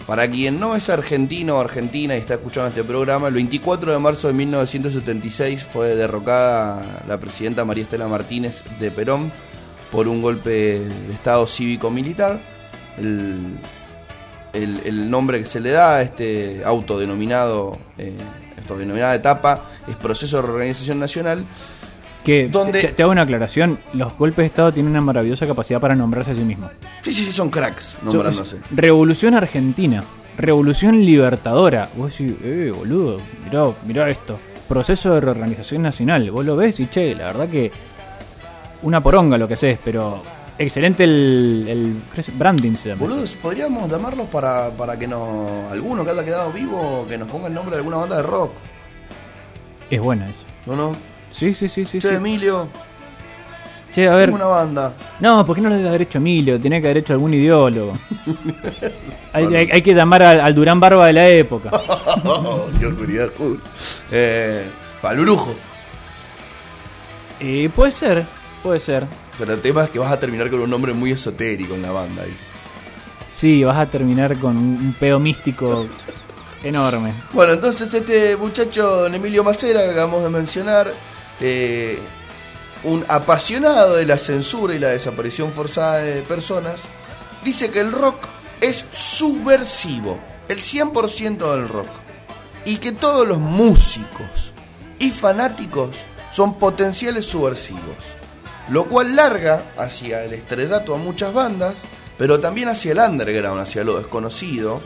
Para quien no es argentino o argentina y está escuchando este programa, el 24 de marzo de 1976 fue derrocada la presidenta María Estela Martínez de Perón por un golpe de Estado cívico-militar. El, el- el nombre que se le da a este autodenominado, eh, autodenominada etapa es Proceso de Reorganización Nacional. Que ¿Dónde? te, te hago una aclaración, los golpes de Estado tienen una maravillosa capacidad para nombrarse a sí mismos. Sí, sí, sí, son cracks nombrándose. Revolución Argentina, Revolución Libertadora. Vos decís, eh, boludo, mirá, mirá esto. Proceso de reorganización nacional. Vos lo ves y che, la verdad que una poronga lo que sé, pero excelente el, el branding se llama. Boludos, podríamos llamarlos para, para que nos. Alguno que haya quedado vivo, que nos ponga el nombre de alguna banda de rock. Es buena eso. ¿O no? Sí, sí, sí, sí. che, sí. Emilio. che, a ver. Una banda. No, ¿por qué no lo debe haber hecho Emilio? Tenía que haber hecho algún ideólogo. hay, hay- hay que llamar al, al Durán Barba de la época. Qué oscuridad. Eh, Palurujo. Eh, puede ser, puede ser. Pero el tema es que vas a terminar con un nombre muy esotérico en la banda ahí. Sí, vas a terminar con un, pedo místico enorme. Bueno, entonces este muchacho, Emilio Macera, que acabamos de mencionar, eh, un apasionado de la censura y la desaparición forzada de personas, dice que el rock es subversivo, el 100% del rock, y que todos los músicos y fanáticos son potenciales subversivos, lo cual larga hacia el estrellato a muchas bandas, pero también hacia el underground, hacia lo desconocido,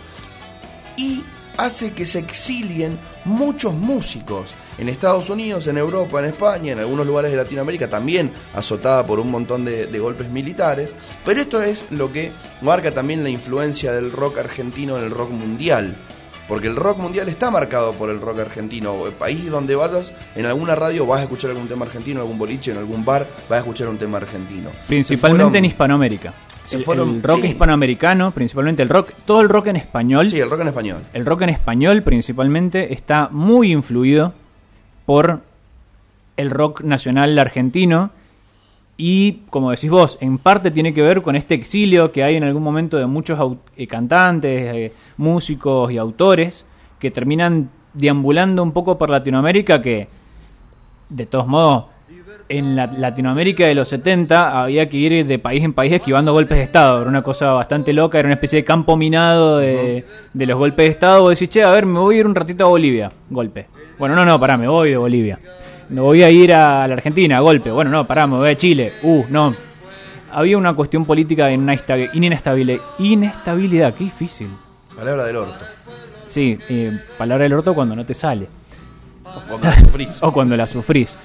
y hace que se exilien muchos músicos en Estados Unidos, en Europa, en España, en algunos lugares de Latinoamérica, también azotada por un montón de, de golpes militares. Pero esto es lo que marca también la influencia del rock argentino en el rock mundial. Porque el rock mundial está marcado por el rock argentino. El país donde vayas, en alguna radio vas a escuchar algún tema argentino, en algún boliche, en algún bar, vas a escuchar un tema argentino. Principalmente fueron- en Hispanoamérica. se El, fueron- el rock sí. hispanoamericano, principalmente el rock, todo el rock en español. Sí, el rock en español. El rock en español principalmente está muy influido por el rock nacional argentino y, como decís vos, en parte tiene que ver con este exilio que hay en algún momento de muchos eh, cantantes, eh, músicos y autores que terminan deambulando un poco por Latinoamérica que, de todos modos, en la Latinoamérica de los 70 había que ir de país en país esquivando golpes de Estado. Era una cosa bastante loca, era una especie de campo minado de, de los golpes de Estado. Vos decís, che, a ver, me voy a ir un ratito a Bolivia. Golpe. Bueno, no, no, pará, me voy de Bolivia. Me voy a ir a la Argentina, golpe. Bueno, no, pará, me voy a Chile. Uh, no. Había una cuestión política de una inesta- inestable- inestabilidad. Qué difícil. Palabra del orto. Sí, eh, palabra del orto cuando no te sale. Cuando la sufrís. O cuando la sufrís.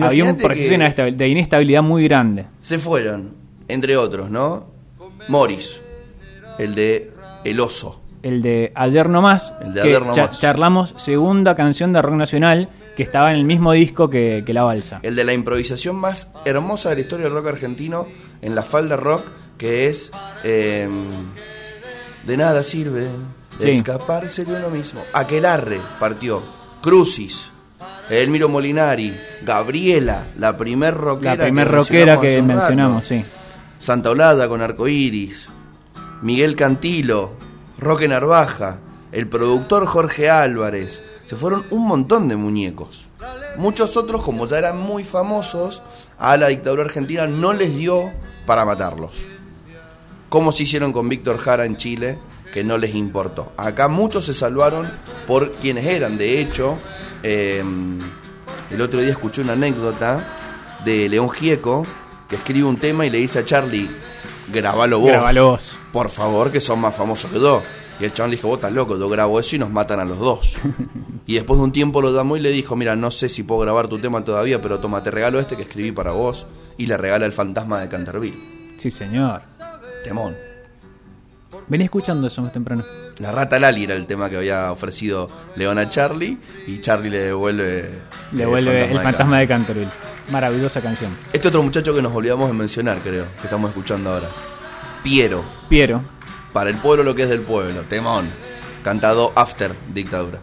Había un proceso de inestabil- de inestabilidad muy grande. Se fueron, entre otros, ¿no? Morris, el de El Oso. El de Ayer No Más, El de que Ayer No cha- Más. charlamos segunda canción de rock nacional que estaba en el mismo disco que, que La Balsa. El de la improvisación más hermosa de la historia del rock argentino en la falda rock, que es eh, De nada sirve Sí. escaparse de uno mismo. Aquelarre partió. Crucis. Elmiro Molinari. Gabriela, la primer rockera La primer que rockera que mencionamos, sí. Santa Olada con Arcoiris, Miguel Cantilo, Roque Narvaja, el productor Jorge Álvarez. Se fueron un montón de muñecos. Muchos otros, como ya eran muy famosos, a la dictadura argentina no les dio para matarlos. Como se hicieron con Víctor Jara en Chile, que no les importó. Acá muchos se salvaron por quienes eran. De hecho, eh, el otro día escuché una anécdota de León Gieco, que escribe un tema y le dice a Charlie, grabalo vos. Grabalo vos. Por favor, que son más famosos que yo. Y el chabón le dijo, vos estás loco, yo grabo eso y nos matan a los dos. y después de un tiempo lo llamó y le dijo, mira, no sé si puedo grabar tu tema todavía, pero toma, te regalo este que escribí para vos. Y le regala el fantasma de Canterville. Sí, señor. Temón. Vení escuchando eso más temprano. La rata Lali era el tema que había ofrecido León a Charlie y Charlie le devuelve, Le eh, vuelve el de fantasma de Canterville. Maravillosa canción. Este otro muchacho que nos olvidamos de mencionar, creo, que estamos escuchando ahora. Piero, Piero. Para el pueblo lo que es del pueblo, temón, cantado after dictadura.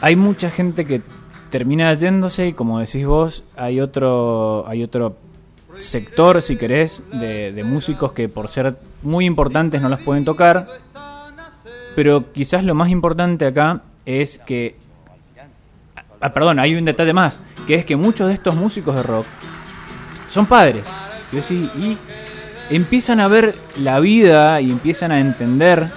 Hay mucha gente que termina yéndose y como decís vos, hay otro, hay otro sector, si querés, de, músicos que por ser muy importantes no las pueden tocar. Pero quizás lo más importante acá es que... Ah, perdón, hay un detalle más, que es que muchos de estos músicos de rock son padres. Yo sí, y empiezan a ver la vida y empiezan a entender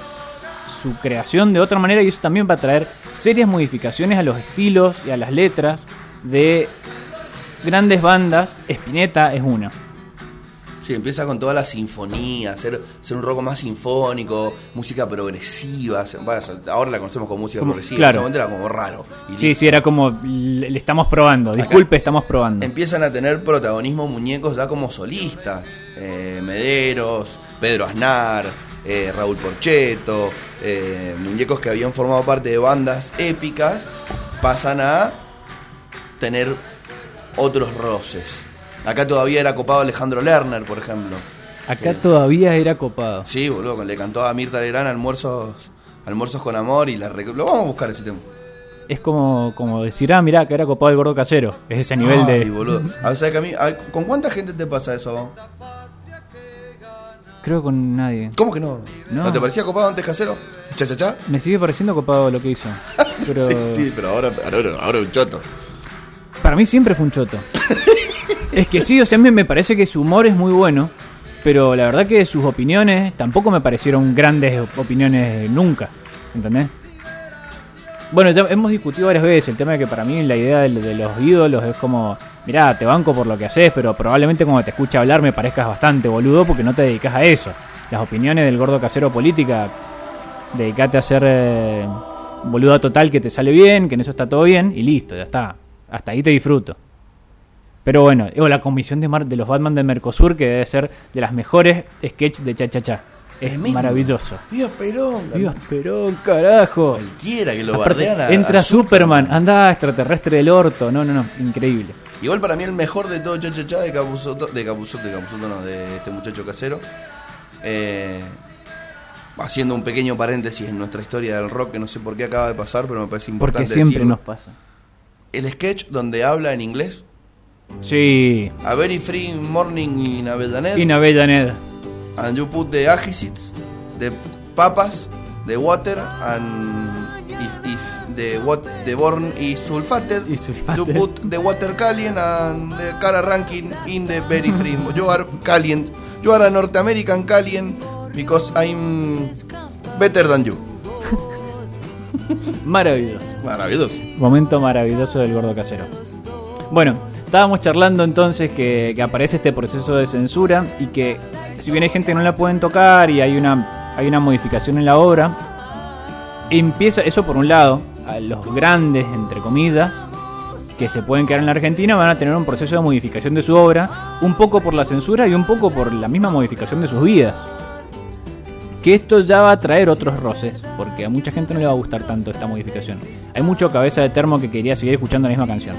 su creación de otra manera y eso también va a traer serias modificaciones a los estilos y a las letras de grandes bandas. Spinetta es una. Sí, empieza con toda la sinfonía, ser, ser un rock más sinfónico, música progresiva. ahora la conocemos como música Como- progresiva, claro. en ese momento era como raro. Y Sí, listo. sí, era como le le estamos probando. Disculpe, estamos probando. Empiezan a tener protagonismo muñecos ya como solistas. Eh, Mederos, Pedro Aznar, eh, Raúl Porcheto, eh, muñecos que habían formado parte de bandas épicas, pasan a tener otros roces. Acá todavía era copado Alejandro Lerner, por ejemplo. Acá Eh. todavía era copado. Sí, boludo, le cantó a Mirta Legrand almuerzos, almuerzos con amor y la rec- Lo vamos a buscar ese tema. Es como, como decir, ah, mirá, que era copado el gordo casero. Es ese nivel Ay, de. boludo. A ver, ¿sabes que a mí, a- ¿Con cuánta gente te pasa eso? vos? Creo que con nadie. ¿Cómo que no? No. no. te parecía copado antes casero? ¿Cha, cha, cha? Me sigue pareciendo copado lo que hizo. Pero Sí, sí, pero ahora, ahora, ahora un choto. para mí siempre fue un choto. es que sí, o sea, me parece que su humor es muy bueno. Pero la verdad que sus opiniones tampoco me parecieron grandes opiniones nunca. ¿Entendés? Bueno, ya hemos discutido varias veces el tema de que para mí la idea de, los ídolos es como, mirá, te banco por lo que haces, pero probablemente cuando te escuche hablar me parezcas bastante boludo porque no te dedicas a eso. Las opiniones del gordo casero política, dedicate a ser eh, boludo total que te sale bien, que en eso está todo bien y listo, ya está. Hasta ahí te disfruto. Pero bueno, o la comisión de, Mar- de los Batman de Mercosur, que debe ser de las mejores sketches de Cha Cha Cha. Es Tremendo. maravilloso. Viva Perón. Dios, pero carajo. Cualquiera que lo Aparte, bardean a- entra a Superman, anda extraterrestre del orto. No, no, no, increíble. Igual para mí el mejor de todo Cha Cha Cha de Capuzoto, de Capuzoto, de Capuzoto no, de este muchacho casero. Eh, haciendo un pequeño paréntesis en nuestra historia del rock, que no sé por qué acaba de pasar, pero me parece importante Porque siempre decirlo. nos pasa. El sketch donde habla en inglés. Sí. A very free morning in Avellaneda. Y Avellaneda. and you put the acids, the papas, the water, and if, if the what the born is sulfated, you put the water caliente and the cara ranking in the very free. You are caliente. You are a North American caliente because I'm better than you. Maravilloso. Maravilloso. Momento maravilloso del gordo casero. Bueno, estábamos charlando entonces que, que aparece este proceso de censura y que si bien hay gente que no la pueden tocar y hay una, hay una modificación en la obra, empieza eso por un lado, a los grandes, entre comillas, que se pueden quedar en la Argentina van a tener un proceso de modificación de su obra, un poco por la censura y un poco por la misma modificación de sus vidas. Que esto ya va a traer otros roces, porque a mucha gente no le va a gustar tanto esta modificación. Hay mucho cabeza de termo que quería seguir escuchando la misma canción.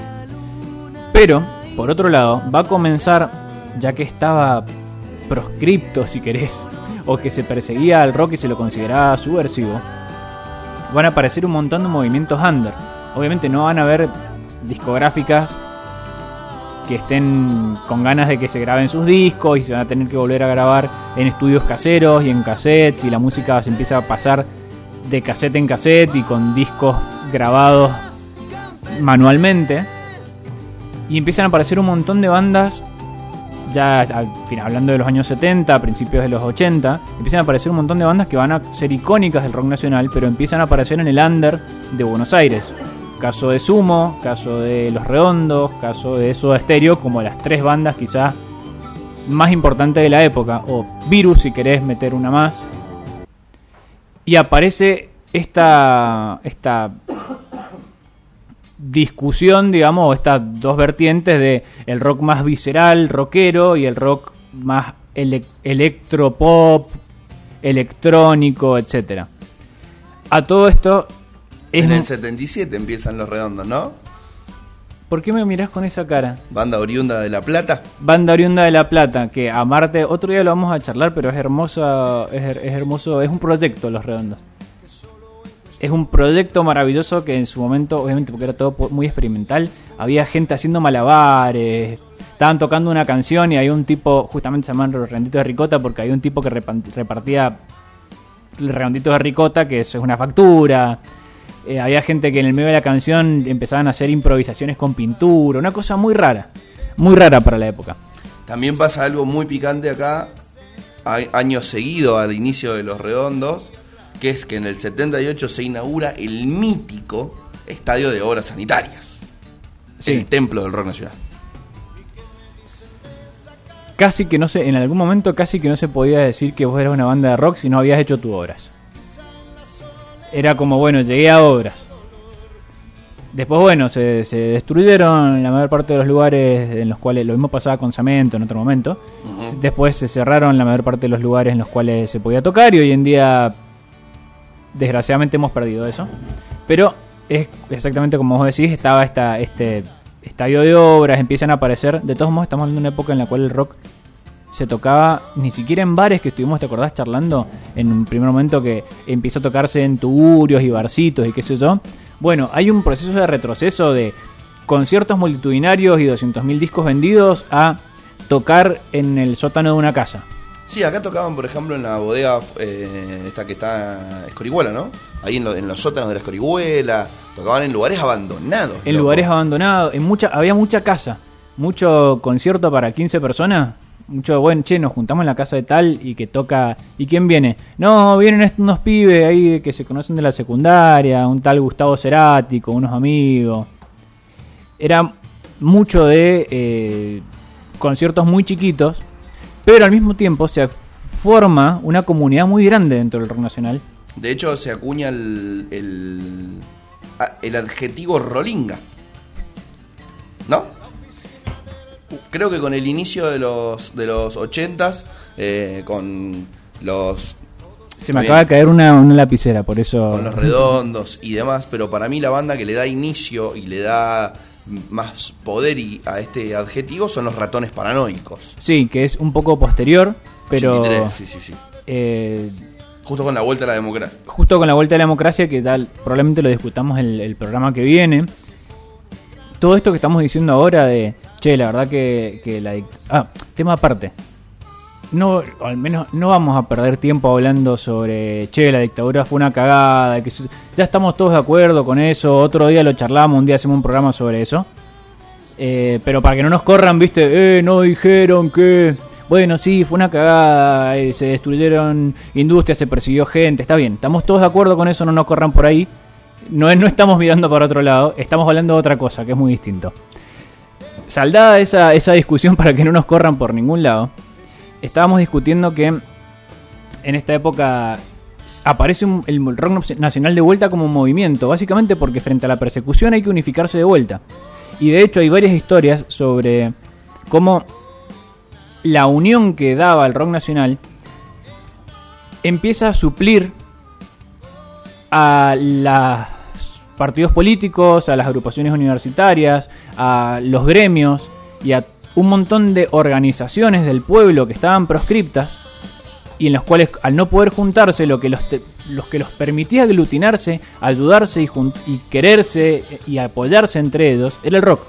Pero, por otro lado, va a comenzar, ya que estaba proscripto, si querés, o que se perseguía al rock y se lo consideraba subversivo, van a aparecer un montón de movimientos under. Obviamente no van a haber discográficas que estén con ganas de que se graben sus discos y se van a tener que volver a grabar en estudios caseros y en cassettes y la música se empieza a pasar de cassette en cassette y con discos grabados manualmente y empiezan a aparecer un montón de bandas ya al final, hablando de los años 70, principios de los 80, empiezan a aparecer un montón de bandas que van a ser icónicas del rock nacional, pero empiezan a aparecer en el under de Buenos Aires. Caso de Sumo, caso de Los Redondos, caso de Soda Stereo, como las tres bandas quizás más importantes de la época, o Virus si querés meter una más. Y aparece esta, esta discusión, digamos, estas dos vertientes de el rock más visceral, rockero, y el rock más ele- electropop, electrónico, etcétera. A todo esto es En el 77 empiezan los redondos, ¿no? ¿Por qué me mirás con esa cara? Banda oriunda de La Plata. Banda Oriunda de La Plata, que a Marte, otro día lo vamos a charlar, pero es hermoso, es, her- es hermoso, es un proyecto Los Redondos. Es un proyecto maravilloso que en su momento, obviamente porque era todo muy experimental, había gente haciendo malabares, estaban tocando una canción y hay un tipo, justamente se llaman los redonditos de ricota porque hay un tipo que repartía redonditos de ricota, que eso es una factura. Eh, había gente que en el medio de la canción empezaban a hacer improvisaciones con pintura, una cosa muy rara, muy rara para la época. También pasa algo muy picante acá, años seguido al inicio de los redondos, que es que en el 78 se inaugura el mítico Estadio de Obras Sanitarias. Sí. El templo del rock nacional. Casi que no se, en algún momento casi que no se podía decir que vos eras una banda de rock si no habías hecho tus obras. Era como, bueno, llegué a obras. Después, bueno, se, se destruyeron la mayor parte de los lugares en los cuales, lo mismo pasaba con Cemento en otro momento. Después se cerraron la mayor parte de los lugares en los cuales se podía tocar y hoy en día, desgraciadamente, hemos perdido eso. Pero es exactamente como vos decís, estaba esta, este, estadio de obras, empiezan a aparecer. De todos modos, estamos hablando de una época en la cual el rock se tocaba ni siquiera en bares que estuvimos, ¿te acordás, charlando? En un primer momento que empieza a tocarse en tuburios y barcitos y qué sé yo. Bueno, hay un proceso de retroceso de conciertos multitudinarios y 200.000 discos vendidos a tocar en el sótano de una casa. Sí, acá tocaban, por ejemplo, en la bodega eh, esta que está Escorihuela, ¿no? Ahí en, lo- en los sótanos de la Escorihuela. Tocaban en lugares abandonados. En loco. lugares abandonados, en mucha, había mucha casa, mucho concierto para 15 personas, mucho, bueno, che, nos juntamos en la casa de tal y que toca, ¿y quién viene? No, vienen unos pibes ahí que se conocen de la secundaria, un tal Gustavo Cerati con unos amigos. Era mucho de eh, conciertos muy chiquitos, pero al mismo tiempo se forma una comunidad muy grande dentro del rock nacional. De hecho, se acuña el, el, ah, el adjetivo rolinga. ¿No? Creo que con el inicio de los, de los 80s, eh, con los Se me acaba de caer una, una lapicera, por eso... con los redondos y demás, pero para mí la banda que le da inicio y le da más poder y- a este adjetivo son los ratones paranoicos. Sí, que es un poco posterior, pero 83, sí, sí, sí. eh, Justo con la vuelta a la democracia. justo con la vuelta de la democracia, que tal, probablemente lo discutamos el, el programa que viene. Todo esto que estamos diciendo ahora de, che, la verdad que, que la... Ah, tema aparte. No, al menos no vamos a perder tiempo hablando sobre, che, la dictadura fue una cagada, que ya estamos todos de acuerdo con eso, otro día lo charlamos, un día hacemos un programa sobre eso. Eh, pero para que no nos corran, viste, eh, no dijeron que... Bueno, sí, fue una cagada, eh, se destruyeron industrias, se persiguió gente, está bien, estamos todos de acuerdo con eso, no nos corran por ahí. No, no estamos mirando para otro lado, estamos hablando de otra cosa, que es muy distinto. Saldada esa, esa discusión para que no nos corran por ningún lado, estábamos discutiendo que en esta época aparece un- el rock nacional de vuelta como un movimiento, básicamente porque frente a la persecución hay que unificarse de vuelta. Y de hecho hay varias historias sobre cómo la unión que daba el rock nacional empieza a suplir a los partidos políticos, a las agrupaciones universitarias, a los gremios y a un montón de organizaciones del pueblo que estaban proscriptas y en los cuales al no poder juntarse lo que los, te- los que los permitía aglutinarse, ayudarse y, y quererse y apoyarse entre ellos era el rock.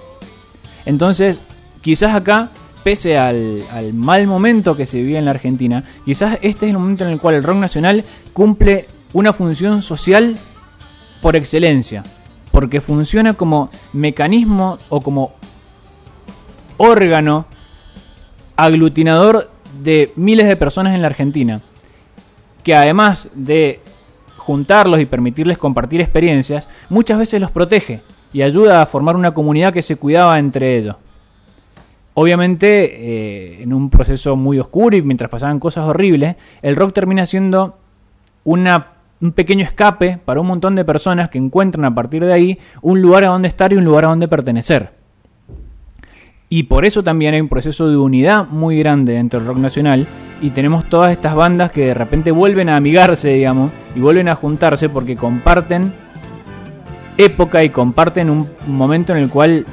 Entonces, quizás acá, pese al, al mal momento que se vivía en la Argentina, quizás este es el momento en el cual el rock nacional cumple una función social por excelencia, porque funciona como mecanismo o como órgano aglutinador de miles de personas en la Argentina, que además de juntarlos y permitirles compartir experiencias, muchas veces los protege y ayuda a formar una comunidad que se cuidaba entre ellos. Obviamente, eh, en un proceso muy oscuro y mientras pasaban cosas horribles, el rock termina siendo una, un pequeño escape para un montón de personas que encuentran a partir de ahí un lugar a donde estar y un lugar a donde pertenecer. Y por eso también hay un proceso de unidad muy grande dentro del rock nacional. Y tenemos todas estas bandas que de repente vuelven a amigarse, digamos, y vuelven a juntarse porque comparten época y comparten un momento en el cual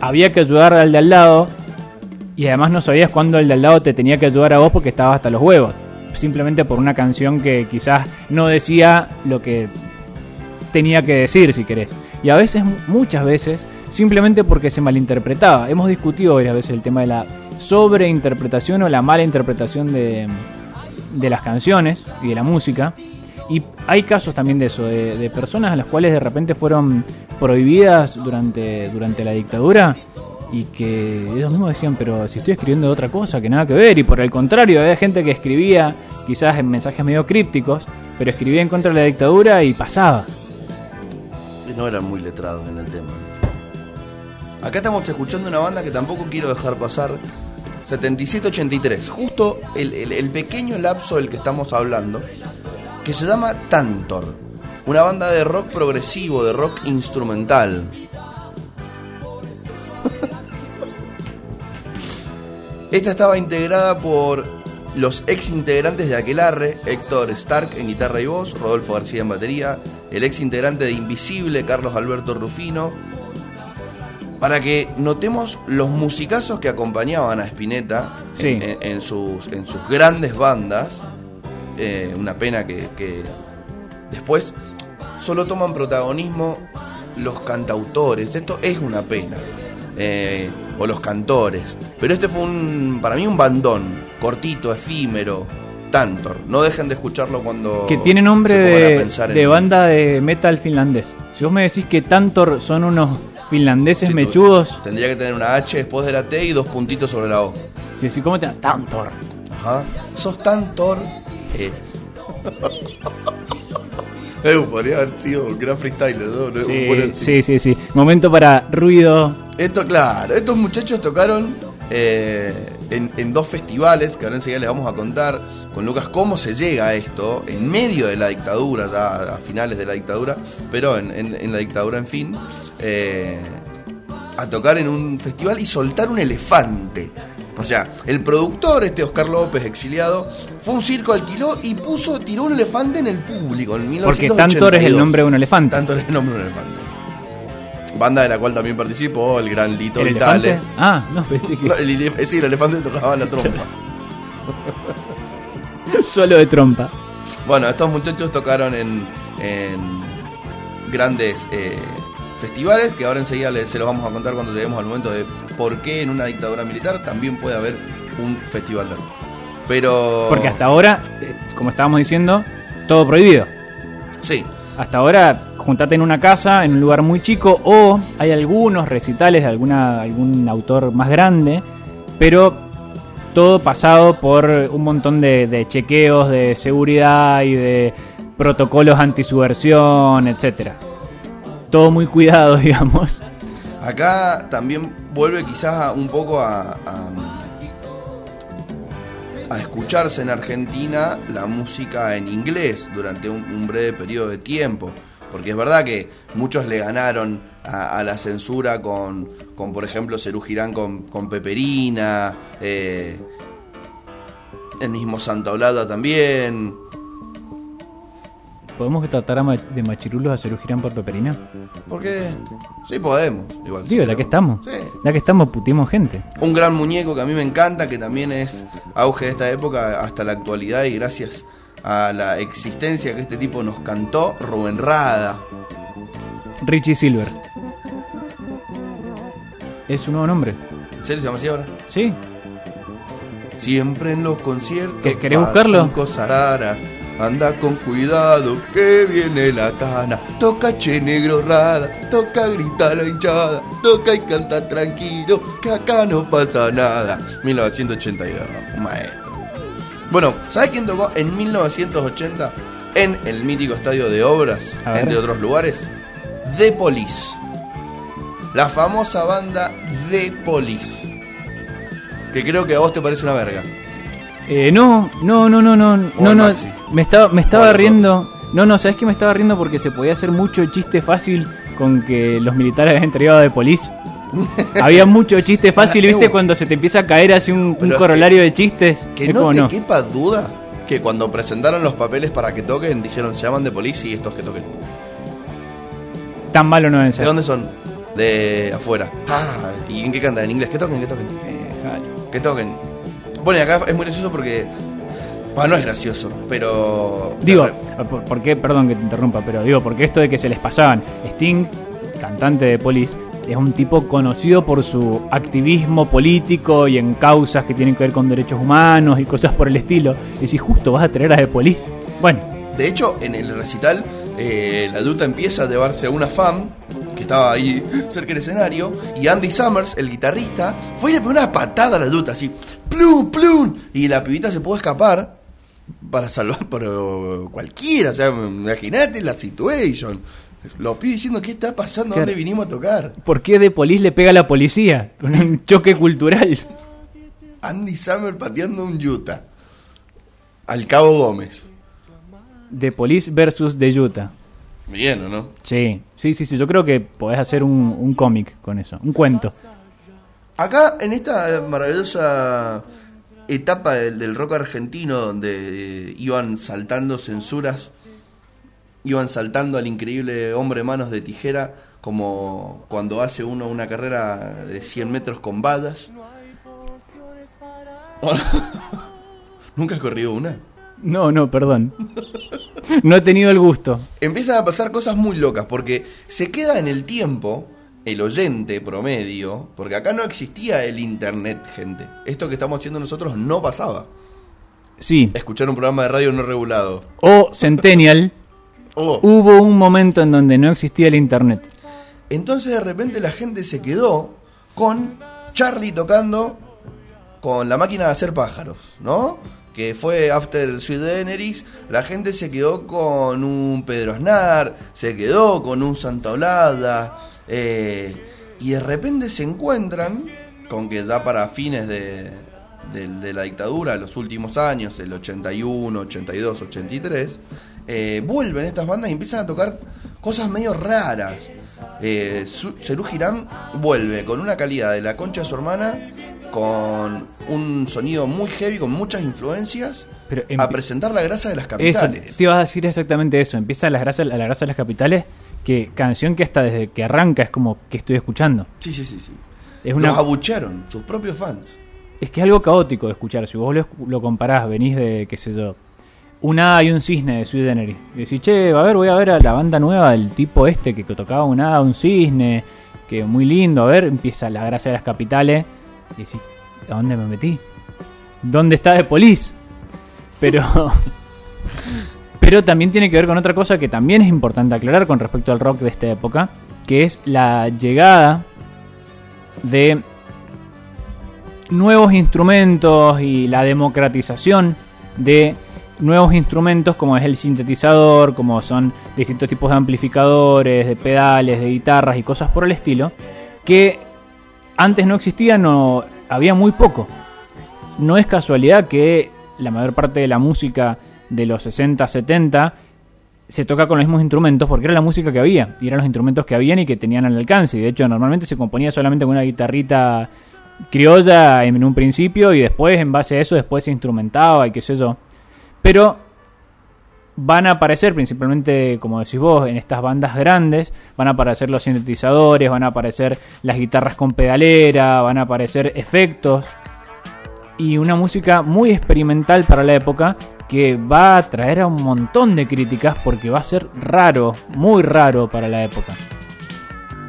había que ayudar al de al lado. Y además no sabías cuándo el de al lado te tenía que ayudar a vos porque estabas hasta los huevos. Simplemente por una canción que quizás no decía lo que tenía que decir, si querés. Y a veces, muchas veces, simplemente porque se malinterpretaba. Hemos discutido varias veces el tema de la sobreinterpretación o la mala interpretación de, de las canciones y de la música. Y hay casos también de eso, de, personas a las cuales de repente fueron prohibidas durante, durante la dictadura y que ellos mismos decían, pero si estoy escribiendo otra cosa, que nada que ver. Y por el contrario, había gente que escribía quizás en mensajes medio crípticos, pero escribía en contra de la dictadura y pasaba. No eran muy letrados en el tema. Acá estamos escuchando una banda que tampoco quiero dejar pasar. 7783, justo el, el- pequeño lapso del que estamos hablando, que se llama Tantor, una banda de rock progresivo, de rock instrumental. Esta estaba integrada por los ex integrantes de Aquelarre, Héctor Stark en guitarra y voz, Rodolfo García en batería, el ex integrante de Invisible, Carlos Alberto Rufino, para que notemos los musicazos que acompañaban a Spinetta Sí. en, en- en sus, en sus grandes bandas. Eh, una pena que, que después solo toman protagonismo los cantautores. Esto es una pena. Eh, o los cantores. Pero este fue un, para mí un bandón, cortito, efímero, Tantor. No dejen de escucharlo cuando... Que tiene nombre se pongan a de, pensar banda de metal finlandés. Si vos me decís que Tantor son unos finlandeses Sí, mechudos, Tendría que tener una H después de la T y dos puntitos sobre la O. si decís, ¿cómo te? Tantor. Ajá. Sos Tantor. Eh. Eh, podría haber sido un gran freestyler, ¿no? Sí, sí, sí, sí. Momento para ruido. Esto, claro, estos muchachos tocaron eh, en, en dos festivales, que ahora enseguida les vamos a contar con Lucas cómo se llega a esto, en medio de la dictadura, ya a finales de la dictadura, pero en, en- en la dictadura, en fin, eh, a tocar en un festival y soltar un elefante. O sea, el productor, este Oscar López, exiliado, fue a un circo, alquiló y puso, tiró un elefante en el público en Porque 1982. Tantor es el nombre de un elefante. Tantor es el nombre de un elefante. Banda de la cual también participó el gran Lito ¿El Vitale. elefante? Ah, no, pensé que No, el, sí, el elefante tocaba la trompa. solo de trompa. Bueno, estos muchachos tocaron en, en grandes eh, festivales que ahora enseguida les- se los vamos a contar cuando lleguemos al momento de por qué en una dictadura militar también puede haber un festival de rock. Pero. Porque hasta ahora, eh, como estábamos diciendo, todo prohibido. Sí, Hasta ahora, juntate en una casa, en un lugar muy chico, o hay algunos recitales de alguna, algún autor más grande, pero todo pasado por un montón de, chequeos de seguridad y de protocolos antisubversión, etcétera. Todo muy cuidado, digamos. Acá también vuelve quizás un poco a, a, a escucharse en Argentina la música en inglés durante un, un breve periodo de tiempo. Porque es verdad que muchos le ganaron a, a la censura con, con, por ejemplo, Cerú Girán con, con Peperina, eh, el mismo Santa Olada también. ¿Podemos tratar a ma- de machirulos a Cerú Girán por Peperina? Porque sí podemos. Igual, Digo, pero- que estamos. Sí. Ya que estamos, putimos gente. Un gran muñeco que a mí me encanta, que también es auge de esta época hasta la actualidad y gracias a la existencia que este tipo nos cantó, Rubén Rada. Richie Silver. Es su nuevo nombre. ¿En serio se llama así ahora? Sí, Siempre en los conciertos. ¿Qué- querés buscarlo? Anda con cuidado que viene la cana. Toca che negro rada, toca grita la hinchada, toca y canta tranquilo, que acá no pasa nada. 1982, un maestro. Bueno, ¿sabes quién tocó en 1980 en el mítico estadio de Obras, entre otros lugares? The Police. La famosa banda The Police. Que creo que a vos te parece una verga. Eh, no, no, no, no, no, no, no. Me estaba, me estaba riendo. No, no, ¿sabes que me estaba riendo? Porque se podía hacer mucho chiste fácil con que los militares habían entregado de polis. Había mucho chiste fácil, ¿viste? Cuando se te empieza a caer así un, corolario de chistes. Que Es no te no. quepa duda que cuando presentaron los papeles para que toquen, dijeron se llaman de policía y estos que toquen. Tan malo no deben ¿De dónde son? De afuera. Ah, ¿y en qué cantan? ¿En inglés? ¿Qué toquen? ¿Qué toquen? Eh. ¿Qué toquen? Bueno, y acá es muy gracioso porque. Bueno, no es gracioso, pero. Digo, ¿por, por qué? Perdón que te interrumpa, pero digo, porque esto de que se les pasaban. Sting, cantante de Police, es un tipo conocido por su activismo político y en causas que tienen que ver con derechos humanos y cosas por el estilo. Y si justo vas a traer a The Police. Bueno, De hecho, en el recital, eh, la duta empieza a llevarse a una fan que estaba ahí cerca del escenario. Y Andy Summers, el guitarrista, fue y le pegó una patada a la duta, así, plum, plum. Y la pibita se pudo escapar para salvar, pero cualquiera, o sea, imagínate la situation. Los pibes diciendo, ¿qué está pasando? ¿Dónde vinimos a tocar? ¿por qué The Police le pega a la policía? Un choque cultural. Andy Summers pateando un Utah. Al Cabo Gómez. The Police versus The Utah. Bien, ¿o no? Sí, sí, sí, sí. Yo creo que podés hacer un, un cómic con eso, un cuento. Acá, en esta maravillosa etapa del, del rock argentino, donde iban saltando censuras, iban saltando al increíble hombre manos de tijera como cuando hace uno una carrera de 100 metros con vallas. ¿Nunca has corrido una? No, no, perdón. No he tenido el gusto. Empiezan a pasar cosas muy locas porque se queda en el tiempo el oyente promedio, porque acá no existía el internet, gente. Esto que estamos haciendo nosotros no pasaba. Sí. Escuchar un programa de radio no regulado. O Centennial. Oh. Hubo un momento en donde no existía el internet. Entonces de repente la gente se quedó con Charlie tocando con la máquina de hacer pájaros, ¿no? Que fue After Sweet Eneris, la gente se quedó con un Pedro Aznar, se quedó con un Santa Olada, eh, y de repente se encuentran con que ya para fines de, de- de la dictadura, los últimos años, el 81, 82, 83, eh, vuelven estas bandas y empiezan a tocar cosas medio raras. Eh, Girán vuelve con una calidad de la concha de su hermana, con un sonido muy heavy, con muchas influencias, Pero a presentar la grasa de las Eso, capitales. te iba a decir exactamente eso. Empieza la grasa, la grasa de las capitales, que canción que hasta desde que arranca es como que estoy escuchando. Sí, sí, sí, sí. Es una Los abuchearon, sus propios fans. Es que es algo caótico de escuchar. Si vos lo, lo comparás, venís de, qué sé yo, un A y un cisne de Sweet Energy. Y decís, che, a ver, voy a ver a la banda nueva del tipo este que, tocaba un A, un cisne, que muy lindo. A ver, empieza la gracia de las capitales. Y decís, ¿a dónde me metí? ¿Dónde está de Police? Pero. Pero también tiene que ver con otra cosa que también es importante aclarar con respecto al rock de esta época, que es la llegada de nuevos instrumentos y la democratización de nuevos instrumentos como es el sintetizador, como son distintos tipos de amplificadores, de pedales, de guitarras y cosas por el estilo, que antes no existían o había muy poco. No es casualidad que la mayor parte de la música de los 60, 70 se toca con los mismos instrumentos porque era la música que había y eran los instrumentos que habían y que tenían al alcance. Y de hecho, normalmente se componía solamente con una guitarrita criolla en un principio y después, en base a eso, después se instrumentaba y qué sé yo. Pero van a aparecer principalmente, como decís vos, en estas bandas grandes, van a aparecer los sintetizadores, van a aparecer las guitarras con pedalera, van a aparecer efectos y una música muy experimental para la época que va a traer a un montón de críticas porque va a ser raro, muy raro para la época.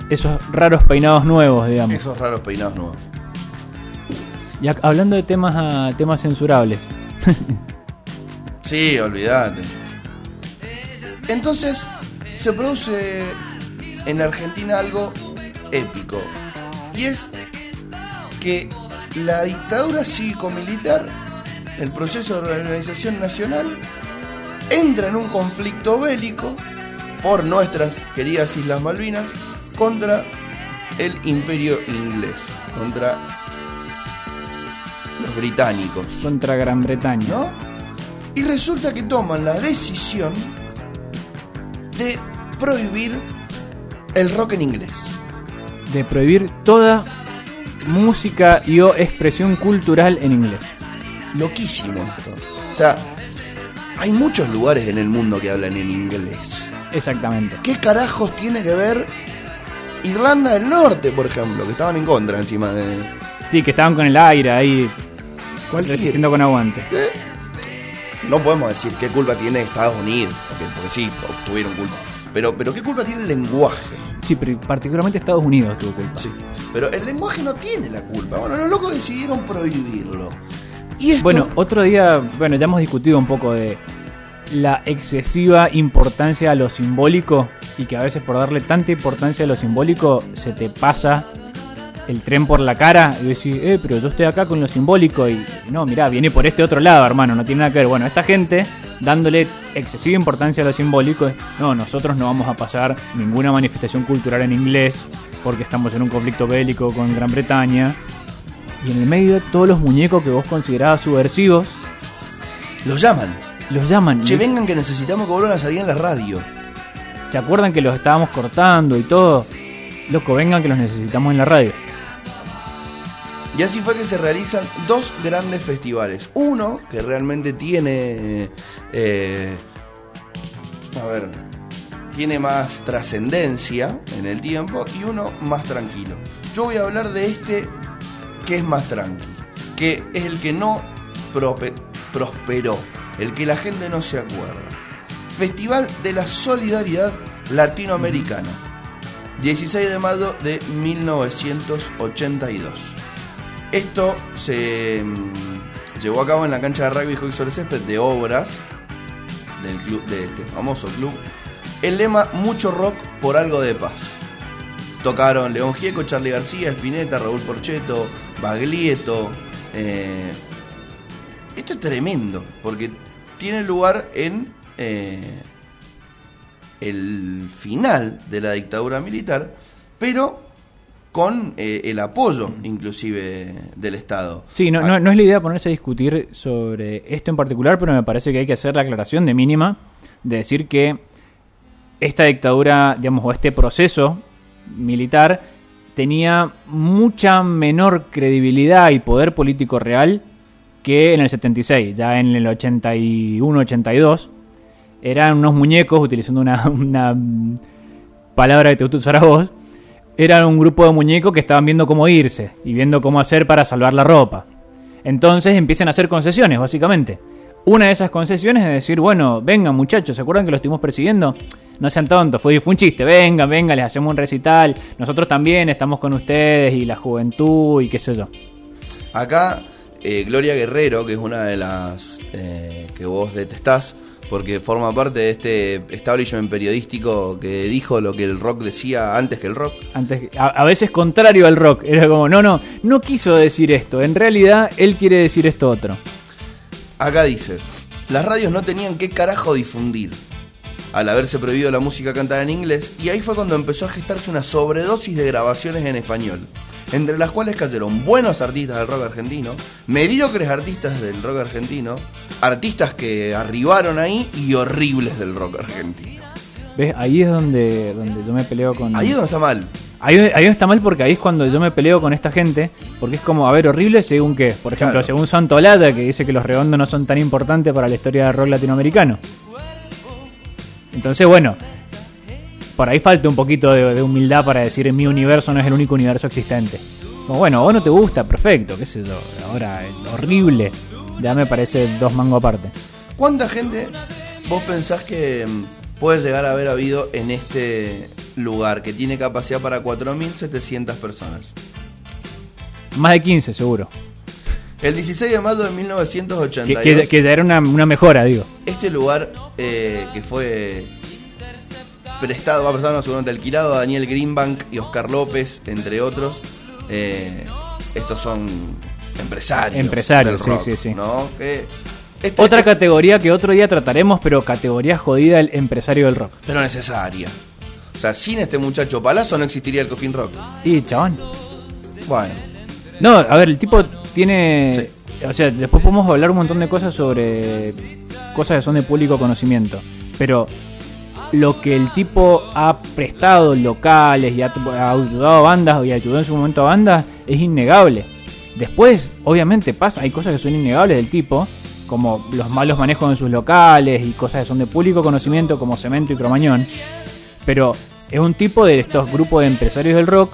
Esos raros peinados nuevos, digamos. Esos raros peinados nuevos. Y hablando de temas a temas censurables. Sí, olvídate. Entonces, se produce en Argentina algo épico. Y es que la dictadura cívico-militar, el proceso de reorganización nacional, entra en un conflicto bélico por nuestras queridas Islas Malvinas contra el imperio inglés, contra los británicos. Contra Gran Bretaña. ¿no? Y resulta que toman la decisión de prohibir el rock en inglés. De prohibir toda música y o expresión cultural en inglés. Loquísimo esto. O sea, hay muchos lugares en el mundo que hablan en inglés. Exactamente. ¿Qué carajos tiene que ver Irlanda del Norte, por ejemplo, que estaban en contra encima de Sí, que estaban con el aire ahí cualquier... resistiendo con aguante. ¿Qué? No podemos decir qué culpa tiene Estados Unidos, porque, porque sí, tuvieron culpa. Pero, pero qué culpa tiene el lenguaje. Sí, pero particularmente Estados Unidos tuvo culpa. Sí. Pero el lenguaje no tiene la culpa. Bueno, los locos decidieron prohibirlo. Y esto, Bueno, otro día, bueno, ya hemos discutido un poco de la excesiva importancia a lo simbólico y que a veces por darle tanta importancia a lo simbólico se te pasa el tren por la cara y decís, eh, pero yo estoy acá con lo simbólico y no, mirá, viene por este otro lado, hermano, no tiene nada que ver. Bueno, esta gente dándole excesiva importancia a lo simbólico, no, nosotros no vamos a pasar ninguna manifestación cultural en inglés porque estamos en un conflicto bélico con Gran Bretaña. Y en el medio todos los muñecos que vos considerabas subversivos, los llaman. los llaman. Che, vengan que necesitamos que vuelvan a salir en la radio. ¿Se acuerdan que los estábamos cortando y todo? Loco, vengan que los necesitamos en la radio. Y así fue que se realizan dos grandes festivales. Uno que realmente tiene. eh, a ver. tiene más trascendencia en el tiempo y uno más tranquilo. Yo voy a hablar de este que es más tranqui, que es el que no prosperó, el que la gente no se acuerda. Festival de la Solidaridad Latinoamericana, 16 de mayo de 1982. Esto se mm, llevó a cabo en la cancha de rugby hockey sobre césped de obras del club, de este famoso club. El lema Mucho rock por algo de paz. Tocaron León Gieco, Charlie García, Spinetta, Raúl Porcheto, Baglietto. Eh, esto es tremendo, porque tiene lugar en eh, el final de la dictadura militar, pero con eh, el apoyo inclusive del Estado. Sí, no, no, no, es la idea ponerse a discutir sobre esto en particular, pero me parece que hay que hacer la aclaración de mínima, de decir que esta dictadura, digamos, o este proceso militar tenía mucha menor credibilidad y poder político real que en el 76, ya en el 81-82 eran unos muñecos, utilizando una, una palabra que te gusta usar a vos, eran un grupo de muñecos que estaban viendo cómo irse y viendo cómo hacer para salvar la ropa. Entonces empiezan a hacer concesiones, básicamente. Una de esas concesiones es decir, bueno, vengan muchachos, ¿se acuerdan que lo estuvimos persiguiendo? No sean tontos, fue, fue un chiste, vengan, vengan, les hacemos un recital, nosotros también estamos con ustedes y la juventud y qué sé yo. Acá, eh, Gloria Guerrero, que es una de las eh, que vos detestás, porque forma parte de este establishment periodístico que dijo lo que el rock decía antes que el rock. Antes, a, veces contrario al rock, era como, no, no, no quiso decir esto, en realidad él quiere decir esto otro. Acá dice, las radios no tenían qué carajo difundir al haberse prohibido la música cantada en inglés, y ahí fue cuando empezó a gestarse una sobredosis de grabaciones en español entre las cuales cayeron buenos artistas del rock argentino, mediocres artistas del rock argentino, artistas que arribaron ahí y horribles del rock argentino. ¿Ves? Ahí es donde, donde yo me peleo con... Ahí es donde está mal. Ahí, ahí está mal porque ahí es cuando yo me peleo con esta gente, porque es como, a ver, horrible según qué. Por ejemplo, según Santo Lata, que dice que los redondos no son tan importantes para la historia del rock latinoamericano. Entonces, bueno, por ahí falta un poquito de, humildad para decir mi universo no es el único universo existente. Como, bueno, vos no te gusta, perfecto, qué sé yo. Ahora, horrible. Ya me parece dos mangos aparte. ¿Cuánta gente vos pensás que mm, puede llegar a haber habido en este lugar que tiene capacidad para 4.700 personas? Más de 15, seguro. El 16 de mayo de 1982. Que, que, era una, mejora, digo. Este lugar eh, que fue prestado, va a prestar seguramente alquilado a Daniel Greenbank y Oscar López, entre otros. Eh, estos son empresarios. Empresarios, sí, sí, sí. Este Otra categoría que otro día trataremos, pero categoría jodida, el empresario del rock. Pero necesaria. O sea, sin este muchacho palazo no existiría el Coquín Rock. Y chabón. Bueno. No, a ver, el tipo tiene. O sea, después podemos hablar un montón de cosas sobre cosas que son de público conocimiento. Pero lo que el tipo ha prestado locales y ha, ayudado a bandas y ayudó en su momento a bandas es innegable. Después, obviamente, pasa, hay cosas que son innegables del tipo, como los malos manejos en sus locales y cosas que son de público conocimiento como Cemento y Cromañón. Pero es un tipo de estos grupos de empresarios del rock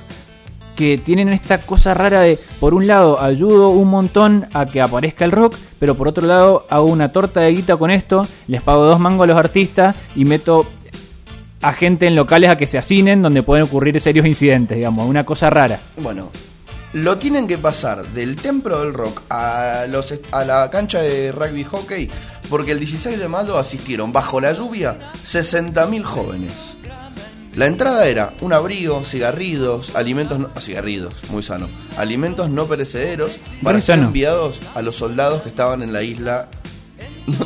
que tienen esta cosa rara de, por un lado, ayudo un montón a que aparezca el rock, pero por otro lado, hago una torta de guita con esto, les pago dos mangos a los artistas y meto a gente en locales a que se hacinen donde pueden ocurrir serios incidentes, digamos, una cosa rara. Bueno, lo tienen que pasar del templo del rock a, los, a la cancha de rugby hockey porque el 16 de mayo asistieron bajo la lluvia 60.000 jóvenes. La entrada era un abrigo, cigarrillos, alimentos no, cigarrillos, muy sano, alimentos no perecederos para ser enviados a los soldados que estaban en la isla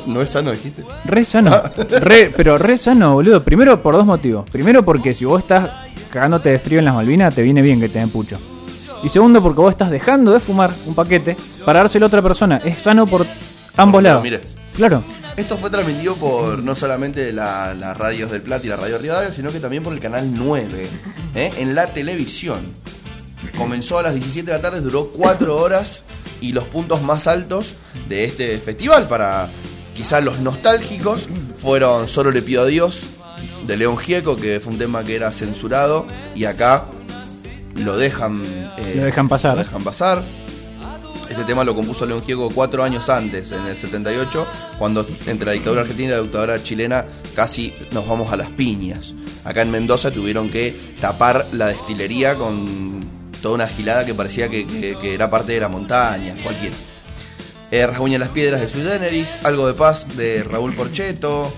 No, es sano, dijiste. Re sano. Ah. Re, pero re sano, boludo. Primero por dos motivos. Primero porque si vos estás cagándote de frío en las Malvinas, te viene bien que te den pucho. Y segundo porque vos estás dejando de fumar un paquete para dárselo a otra persona. Es sano por ambos lados. Claro. Esto fue transmitido por no solamente las radios del Plata y la radio Rivadavia, sino que también por el canal 9, ¿eh? en la televisión. Comenzó a las 17 de la tarde, duró 4 horas y los puntos más altos de este festival para quizás los nostálgicos fueron Solo le pido a Dios, de León Gieco, que fue un tema que era censurado, y acá lo dejan, eh, Lo dejan pasar. lo dejan pasar. Este tema lo compuso León Gieco cuatro años antes, en el 78, cuando entre la dictadura argentina y la dictadura chilena casi nos vamos a las piñas. Acá en Mendoza tuvieron que tapar la destilería con toda una gilada que parecía que, que- que era parte de la montaña, cualquiera. Eh, Rasguña las piedras de Sui Generis, Algo de Paz de Raúl Porcheto,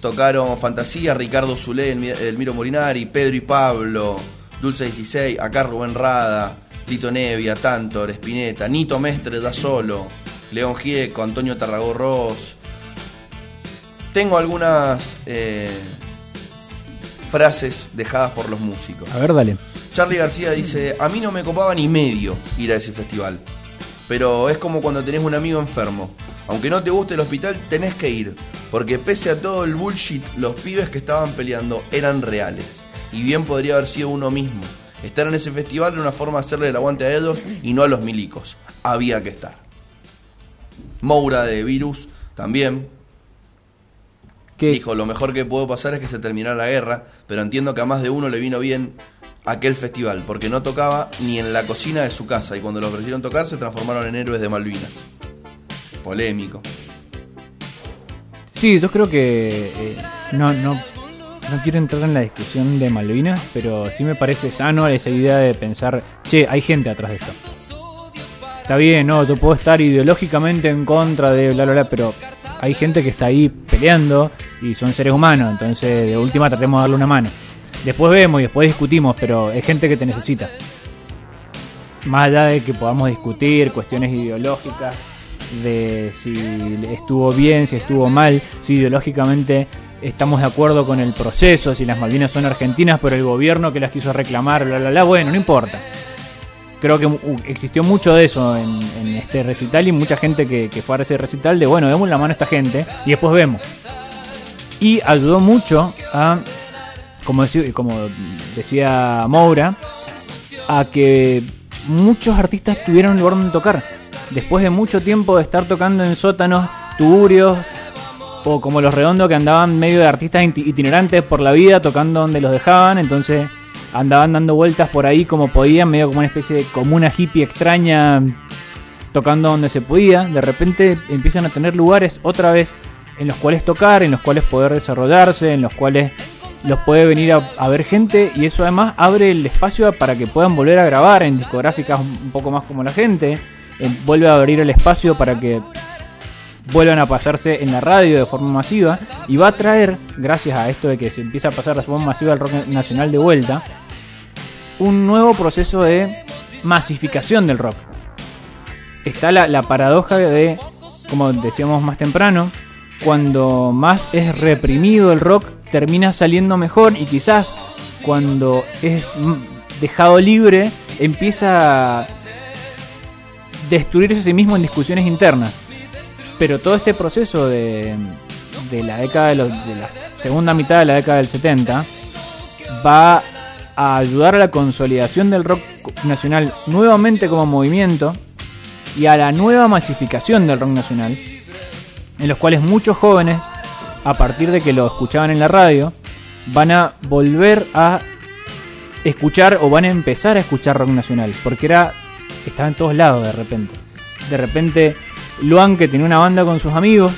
tocaron Fantasía, Ricardo Zulé, Elmi- Elmiro Morinari, Pedro y Pablo, Dulce 16, acá Rubén Rada, Tito Nevia, Tantor, Espineta, Nito Mestre da solo, León Gieco, Antonio Tarragó Ross. Tengo algunas eh, frases dejadas por los músicos. A ver, dale. Charlie García dice, a mí no me copaba ni medio ir a ese festival. Pero es como cuando tenés un amigo enfermo. Aunque no te guste el hospital, tenés que ir. Porque pese a todo el bullshit, los pibes que estaban peleando eran reales. Y bien podría haber sido uno mismo. Estar en ese festival era una forma de hacerle el aguante a ellos y no a los milicos. Había que estar. Moura de Virus también ¿Qué? Dijo, lo mejor que puedo pasar es que se terminara la guerra, pero entiendo que a más de uno le vino bien aquel festival, porque no tocaba ni en la cocina de su casa y cuando lo ofrecieron tocar se transformaron en héroes de Malvinas. Polémico. Sí, yo creo que eh, no, no, no quiero entrar en la discusión de Malvinas, pero sí me parece sano esa idea de pensar, che, hay gente atrás de esto. Está bien, no, yo puedo estar ideológicamente en contra de bla bla bla, pero hay gente que está ahí peleando y son seres humanos, entonces de última tratemos de darle una mano. Después vemos y después discutimos, pero es gente que te necesita. Más allá de que podamos discutir cuestiones ideológicas, de si estuvo bien, si estuvo mal, si ideológicamente estamos de acuerdo con el proceso, si las Malvinas son argentinas, pero el gobierno que las quiso reclamar, bla, bla, bla, bueno, no importa. Creo que existió mucho de eso en, en este recital y mucha gente que, que fue a ese recital de, bueno, demos la mano a esta gente y después vemos. Y ayudó mucho a, como decía, como decía Moura, a que muchos artistas tuvieron lugar donde tocar. Después de mucho tiempo de estar tocando en sótanos, tuburios, o como los redondos que andaban medio de artistas iti- itinerantes por la vida, tocando donde los dejaban, entonces andaban dando vueltas por ahí como podían, medio como una especie de comuna hippie extraña, tocando donde se podía. De repente empiezan a tener lugares otra vez en los cuales tocar, en los cuales poder desarrollarse, en los cuales los puede venir a, ver gente y eso además abre el espacio para que puedan volver a grabar en discográficas un, un poco más como la gente, eh, vuelve a abrir el espacio para que vuelvan a pasarse en la radio de forma masiva y va a traer, gracias a esto de que se empieza a pasar de forma masiva el rock nacional de vuelta, un nuevo proceso de masificación del rock. Está la, la paradoja de, como decíamos más temprano, cuando más es reprimido el rock, termina saliendo mejor y quizás cuando es dejado libre, empieza a destruirse a sí mismo en discusiones internas. Pero todo este proceso de, de la década de, los- de la segunda mitad de la década del 70 va a ayudar a la consolidación del rock nacional nuevamente como movimiento y a la nueva masificación del rock nacional, en los cuales muchos jóvenes, a partir de que lo escuchaban en la radio, van a volver a escuchar o van a empezar a escuchar rock nacional, porque era estaba en todos lados de repente. De repente Luan que tenía una banda con sus amigos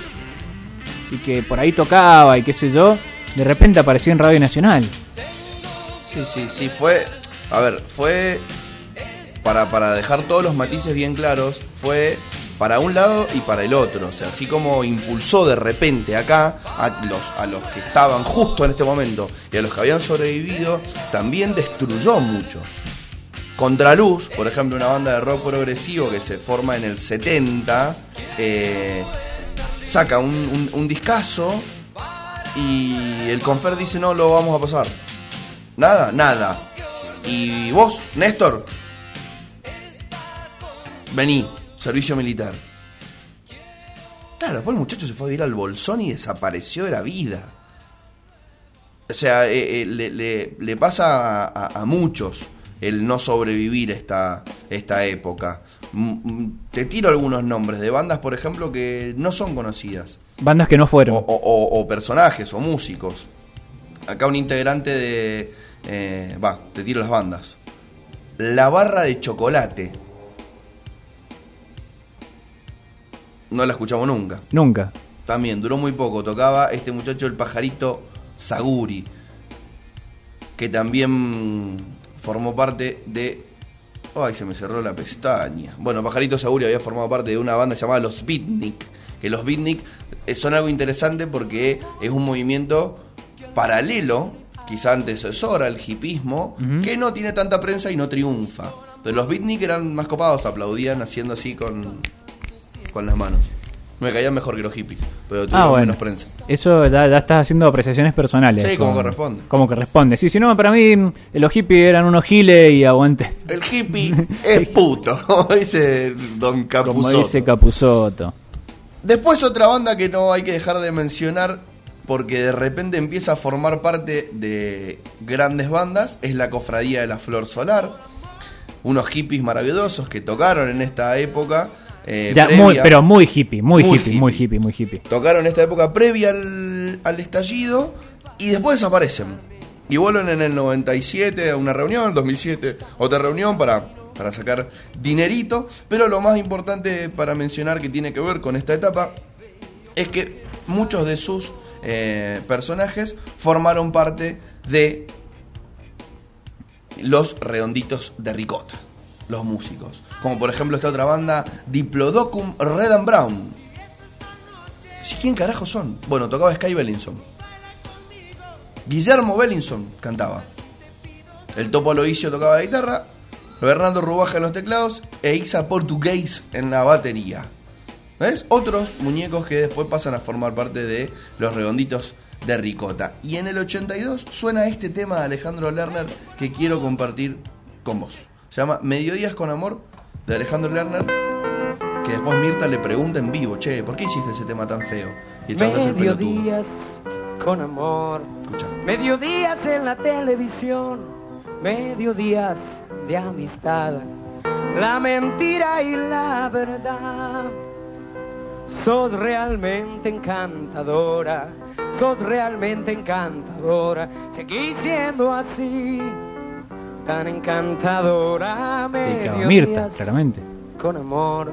y que por ahí tocaba y qué sé yo, de repente apareció en Radio Nacional. Sí, sí, sí, fue. A ver, fue. Para, para dejar todos los matices bien claros, fue para un lado y para el otro. O sea, así como impulsó de repente acá a los, a los que estaban justo en este momento y a los que habían sobrevivido, también destruyó mucho. Contraluz, por ejemplo, una banda de rock progresivo que se forma en el 70, eh, saca un, un, un discazo y el Confer dice no lo vamos a pasar. Nada, nada. Y vos, Néstor, vení, servicio militar. Claro, después el muchacho se fue a vivir al bolsón y desapareció de la vida. O sea, eh, eh, le, le- le pasa a, a- a muchos el no sobrevivir esta, esta época. Mm, mm, Te tiro algunos nombres de bandas, por ejemplo, que no son conocidas. Bandas que no fueron. o- o- o personajes o músicos. acá un integrante de. eh, Va, te tiro las bandas. La barra de chocolate. No la escuchamos nunca. Nunca. También duró muy poco. Tocaba este muchacho, el pajarito Saguri. Que también formó parte de. Ay, se me cerró la pestaña. Bueno, Pajarito Saguri había formado parte de una banda llamada Los Beatnik. Que los Beatnik eh, son algo interesante porque es un movimiento paralelo, quizá antecesor al hipismo, que no tiene tanta prensa y no triunfa. Entonces los Beatnik eran más copados, aplaudían haciendo así con, con las manos. Me caían mejor que los hippies, pero tuvieron Ah, bueno. menos prensa. Eso ya, ya estás haciendo apreciaciones personales. Sí, como corresponde. Como corresponde. Sí, si no, para mí mm, los hippies eran unos giles y aguante. El hippie es puto, como dice Don Como Capuzotto. dice Capuzoto. Después otra banda que no hay que dejar de mencionar porque de repente empieza a formar parte de grandes bandas es la Cofradía de la Flor Solar. Unos hippies maravillosos que tocaron en esta época. Eh, Ya, muy, pero muy hippie, muy, Muy hippie, muy hippie. muy hippie. Tocaron esta época previa al, al estallido y después desaparecen. Y vuelven en el 97 a una reunión, 2007 otra reunión para, para sacar dinerito. Pero lo más importante para mencionar que tiene que ver con esta etapa es que muchos de sus eh, personajes formaron parte de los redonditos de ricota, los músicos. Como por ejemplo esta otra banda, Diplodocum Red and Brown. ¿Sí, ¿Quién carajo son? Bueno, tocaba Sky Bellinson. Guillermo Bellinson cantaba. El Topo Aloisio tocaba la guitarra. Bernardo Rubaja en los teclados. E Isa Portugués en la batería. ¿Ves? Otros muñecos que después pasan a formar parte de los redonditos de ricota. Y en el 82 suena este tema de Alejandro Lerner que quiero compartir con vos. Se llama Mediodías con Amor de Alejandro Lerner. Que después Mirta le pregunta en vivo, che, ¿por qué hiciste ese tema tan feo? Y hace el pelotudo. Mediodías con amor, Escucha. mediodías en la televisión, mediodías de amistad, la mentira y la verdad. Sos realmente encantadora, sos realmente encantadora, seguí siendo así, tan encantadora. Dedicado a Mirta, claramente. con amor.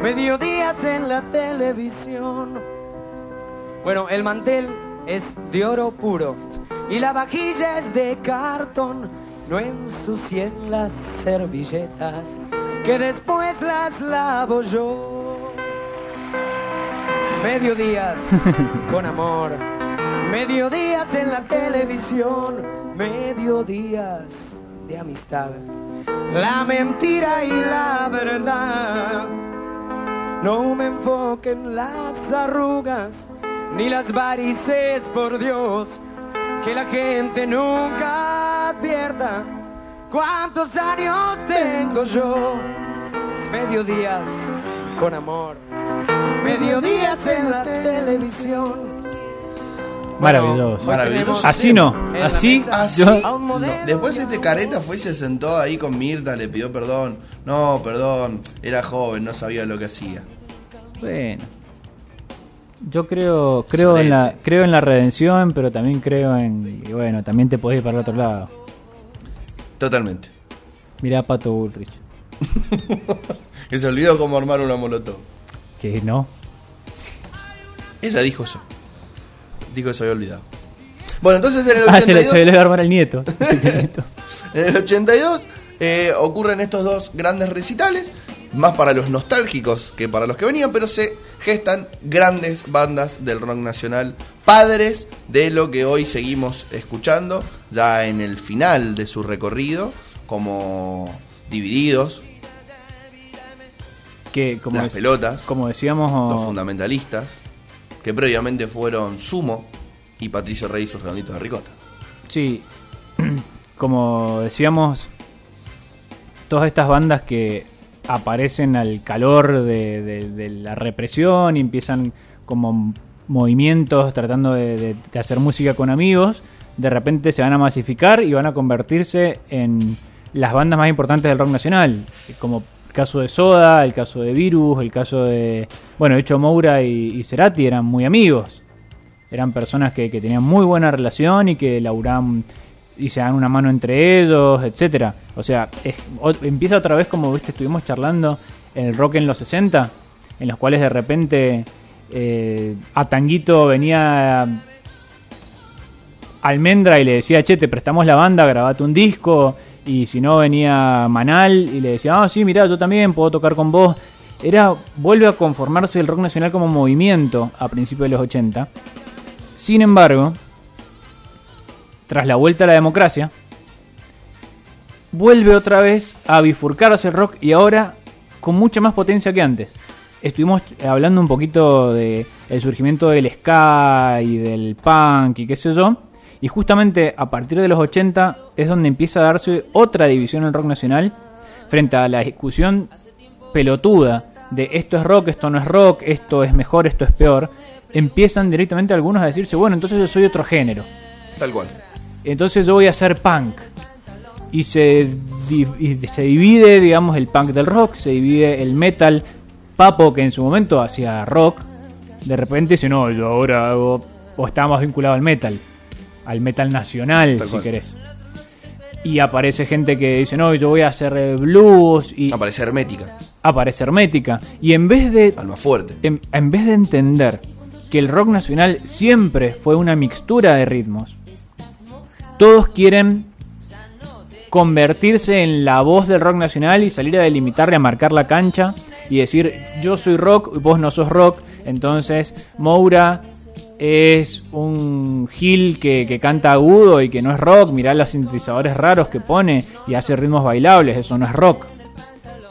Mediodías en la televisión. Bueno, el mantel es de oro puro y la vajilla es de cartón. No ensucien las servilletas que después las lavo yo. Mediodías con amor. Mediodías en la televisión. Mediodías de amistad. La mentira y la verdad. No me enfoquen las arrugas ni las varices, por Dios. Que la gente nunca advierta cuántos años tengo yo. Mediodías con amor. Mediodías en la televisión. Maravilloso. Maravilloso. Así no, así yo-. Después este careta fue y se sentó ahí con Mirta, le pidió perdón. No, perdón, era joven, no sabía lo que hacía. Bueno. Yo creo creo en la creo en la redención, pero también creo en y bueno, también te podés ir para el otro lado. Totalmente. Mirá a Pato Bullrich, Que se olvidó cómo armar una molotov. que no. Ella dijo eso. Dijo que se había olvidado. Bueno, entonces en el Ah, se le, 82, le va el nieto. en el 82 eh, ocurren estos dos grandes recitales, más para los nostálgicos que para los que venían, pero se gestan grandes bandas del rock nacional, padres de lo que hoy seguimos escuchando, ya en el final de su recorrido, como Divididos, que como, Las Pelotas, como decíamos Los Fundamentalistas, que previamente fueron Sumo y Patricio Rey y sus redonditos de ricota. Sí, como decíamos, todas estas bandas que aparecen al calor de, de- la represión y empiezan como movimientos tratando de, de- hacer música con amigos, de repente se van a masificar y van a convertirse en las bandas más importantes del rock nacional, como caso de Soda, el caso de Virus, el caso de... Bueno, de hecho Moura y, Cerati eran muy amigos. eran personas que, tenían muy buena relación y que laburaban y se dan una mano entre ellos, etcétera. O sea, es- empieza otra vez como viste, estuvimos charlando en el rock en los 60, en los cuales de repente eh, a Tanguito venía Almendra y le decía, che, te prestamos la banda, grabate un disco. Y si no, venía Manal y le decía, ah, sí, mira, yo también puedo tocar con vos. Era, vuelve a conformarse el rock nacional como movimiento a principios de los 80. Sin embargo, tras la vuelta a la democracia, vuelve otra vez a bifurcarse el rock y ahora con mucha más potencia que antes. Estuvimos hablando un poquito de surgimiento del ska y del punk y qué sé yo. Y justamente a partir de los 80 es donde empieza a darse otra división en el rock nacional frente a la discusión pelotuda de esto es rock, esto no es rock, esto es mejor, esto es peor. Empiezan directamente algunos a decirse, bueno, entonces yo soy otro género. Tal cual. Entonces yo voy a hacer punk. Y se, y se divide, digamos, el punk del rock, se divide el metal. Papo, que en su momento hacía rock, de repente dice, no, yo ahora hago... O está más vinculado al metal. Al metal nacional, Tal si cual. querés. Y aparece gente que dice, no, yo voy a hacer eh, blues. Y Aparece hermética. aparece hermética. Y en vez de Alma fuerte. en, en vez de entender que el rock nacional siempre fue una mixtura de ritmos, todos quieren convertirse en la voz del rock nacional y salir a delimitarle, a marcar la cancha y decir yo soy rock y vos no sos rock, entonces Moura es un gil que, que canta agudo y que no es rock, mirá los sintetizadores raros que pone y hace ritmos bailables, eso no es rock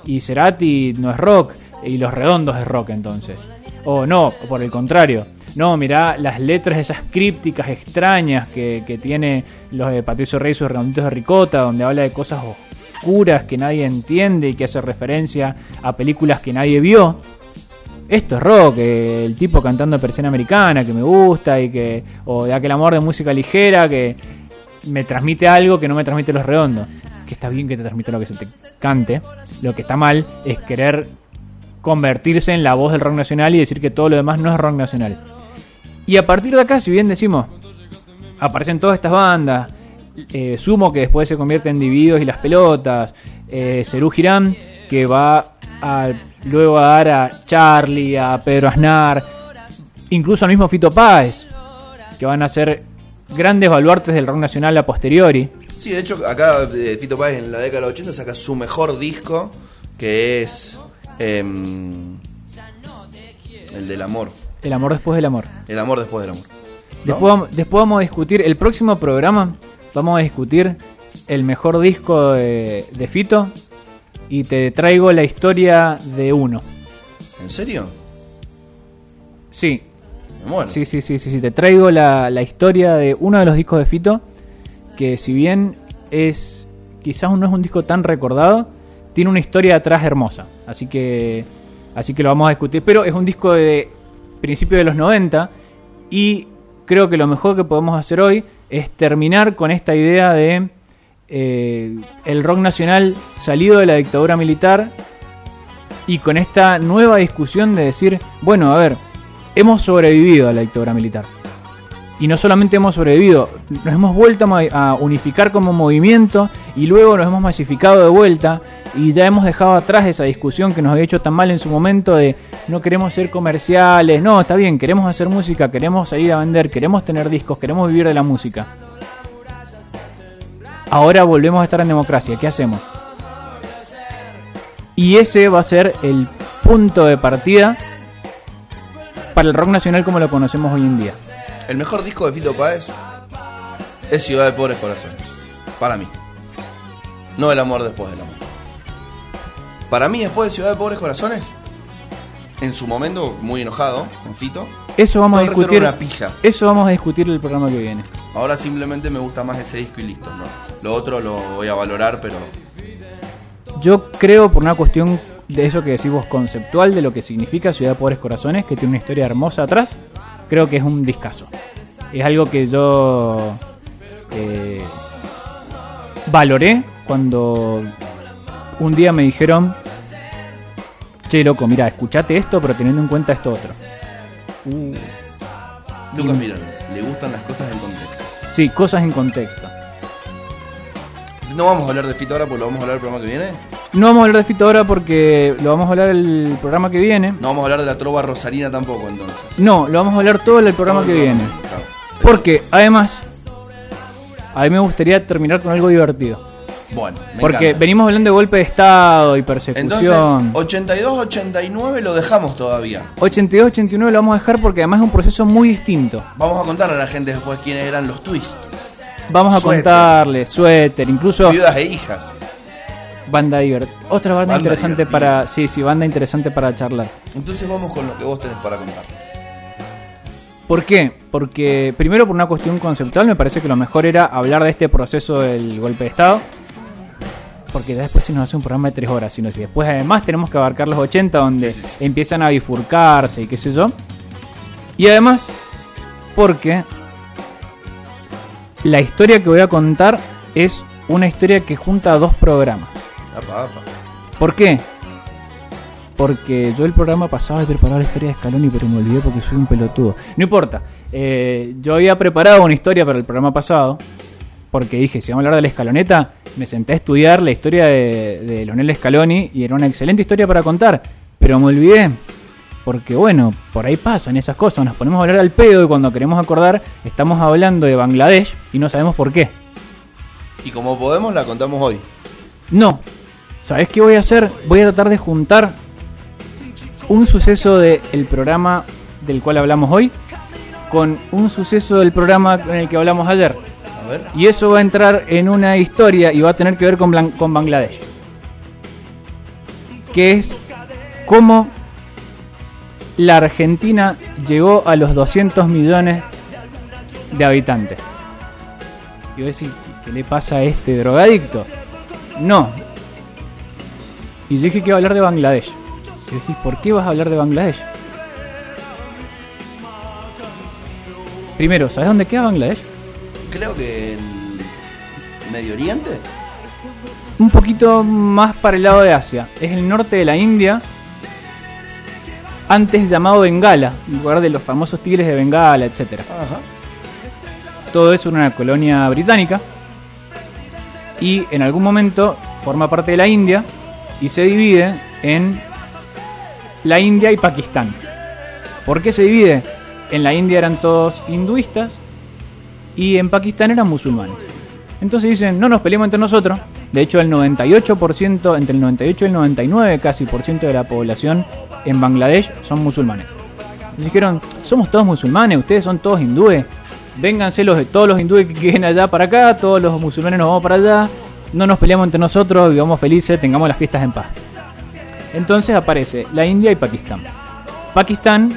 y Cerati no es rock y Los Redondos es rock entonces. O no, por el contrario. No, mirá las letras esas crípticas extrañas que, que tiene los de Patricio Rey y sus redonditos de ricota, donde habla de cosas oscuras que nadie entiende y que hace referencia a películas que nadie vio. Esto es rock, el tipo cantando persiana americana que me gusta y que o de aquel amor de música ligera que me transmite algo que no me transmite los redondos. Que está bien que te transmita lo que se te cante. Lo que está mal es querer convertirse en la voz del rock nacional y decir que todo lo demás no es rock nacional. Y a partir de acá, si bien decimos, aparecen todas estas bandas, eh, Sumo que después se convierte en Divididos y las Pelotas, eh, Girán que va a, luego a dar a Charlie, a Pedro Aznar, incluso al mismo Fito Páez, que van a ser grandes baluartes del rock nacional a posteriori. Sí, de hecho, acá eh, Fito Páez en la década de los 80 saca su mejor disco, que es em, el del amor. El amor después del amor. El amor después del amor. Después, vamos- después vamos a discutir, el próximo programa vamos a discutir el mejor disco de, de Fito y te traigo la historia de uno. ¿En serio? Sí, Bueno, sí, sí, sí, sí, sí, te traigo la, la historia de uno de los discos de Fito que si bien es quizás no es un disco tan recordado, tiene una historia atrás hermosa. Así que así que lo vamos a discutir, pero es un disco de principio de los 90 y creo que lo mejor que podemos hacer hoy es terminar con esta idea de eh, el rock nacional salido de la dictadura militar y con esta nueva discusión de decir, bueno, a ver, hemos sobrevivido a la dictadura militar. Y no solamente hemos sobrevivido, nos hemos vuelto a unificar como movimiento y luego nos hemos masificado de vuelta y ya hemos dejado atrás esa discusión que nos había hecho tan mal en su momento de no queremos ser comerciales, no, está bien, queremos hacer música, queremos salir a vender, queremos tener discos, queremos vivir de la música. Ahora volvemos a estar en democracia, ¿qué hacemos? Y ese va a ser el punto de partida para el rock nacional como lo conocemos hoy en día. el mejor disco de Fito Páez es Ciudad de Pobres Corazones. Para mí. No el amor después del amor. Para mí, después de Ciudad de Pobres Corazones, en su momento, muy enojado con Fito, Eso vamos a discutir. una pija. Eso vamos a discutir el programa que viene. Ahora simplemente me gusta más ese disco y listo, ¿no? Lo otro lo voy a valorar, pero Yo creo por una cuestión de eso que decís vos conceptual de lo que significa Ciudad de Pobres Corazones, que tiene una historia hermosa atrás, creo que es un discazo. Es algo que yo eh, valoré cuando un día me dijeron, che loco, mira, escuchate esto, pero teniendo en cuenta esto otro. Uh. Lucas Mirones, le gustan las cosas en contexto. Sí, cosas en contexto. No vamos a hablar de Fito ahora porque lo vamos a hablar el programa que viene. No vamos a hablar de Fito ahora porque lo vamos a hablar el programa que viene. No vamos a hablar de la trova rosarina tampoco entonces. No, lo vamos a hablar todo en el programa que viene. Claro. Porque, además, a mí me gustaría terminar con algo divertido. Bueno, me Porque encanta. venimos hablando de golpe de Estado y Entonces, persecución. 82-89 lo dejamos todavía. 82-89 lo vamos a dejar porque además es un proceso muy distinto. Vamos a contarle a la gente después quiénes eran los twists. Vamos a Suéter. contarle, suéter, incluso Viudas e hijas. banda divert. Otra banda, Banda interesante para. Sí, sí, banda interesante para charlar. Entonces vamos con lo que vos tenés para contar. ¿Por qué? Porque, primero, por una cuestión conceptual, me parece que lo mejor era hablar de este proceso del golpe de Estado. Porque después si nos hace un programa de tres horas, sino si después además tenemos que abarcar los 80 donde Sí, sí, sí. empiezan a bifurcarse y qué sé yo. Y además, porque la historia que voy a contar es una historia que junta dos programas. Apa, apa. ¿Por qué? Porque yo el programa pasado había preparado la historia de Scaloni, pero me olvidé porque soy un pelotudo. No importa. Eh, yo había preparado una historia para el programa pasado. Porque dije, si vamos a hablar de la escaloneta, me senté a estudiar la historia de, de Leonel Scaloni y era una excelente historia para contar. Pero me olvidé. Porque bueno, por ahí pasan esas cosas. Nos ponemos a hablar al pedo y cuando queremos acordar, estamos hablando de Bangladesh y no sabemos por qué. Y como podemos, la contamos hoy. No. ¿Sabes qué voy a hacer? Voy a tratar de juntar un suceso del programa del cual hablamos hoy con un suceso del programa en el que hablamos ayer. Y eso va a entrar en una historia y va a tener que ver con Bangladesh. Que es cómo la Argentina llegó a los 200 millones de habitantes. Y voy a decir, ¿qué le pasa a este drogadicto? No. Y yo dije que iba a hablar de Bangladesh. Y decís, ¿por qué vas a hablar de Bangladesh? Primero, ¿sabes dónde queda Bangladesh? Creo que en Medio Oriente. un poquito más para el lado de Asia. Es el norte de la India, antes llamado Bengala, en lugar de los famosos tigres de Bengala, etc. Ajá. Todo eso era una colonia británica y en algún momento forma parte de la India y se divide en la India y Pakistán. ¿Por qué se divide? En la India eran todos hinduistas y en Pakistán eran musulmanes. Entonces dicen, no nos peleemos entre nosotros. De hecho, el 98%, entre el 98 y el 99 casi por ciento de la población en Bangladesh son musulmanes. Y dijeron, somos todos musulmanes, ustedes son todos hindúes. Vénganse los de todos los hindúes que queden allá para acá, todos los musulmanes nos vamos para allá. No nos peleamos entre nosotros, vivamos felices, tengamos las fiestas en paz. Entonces aparece la India y Pakistán. Pakistán,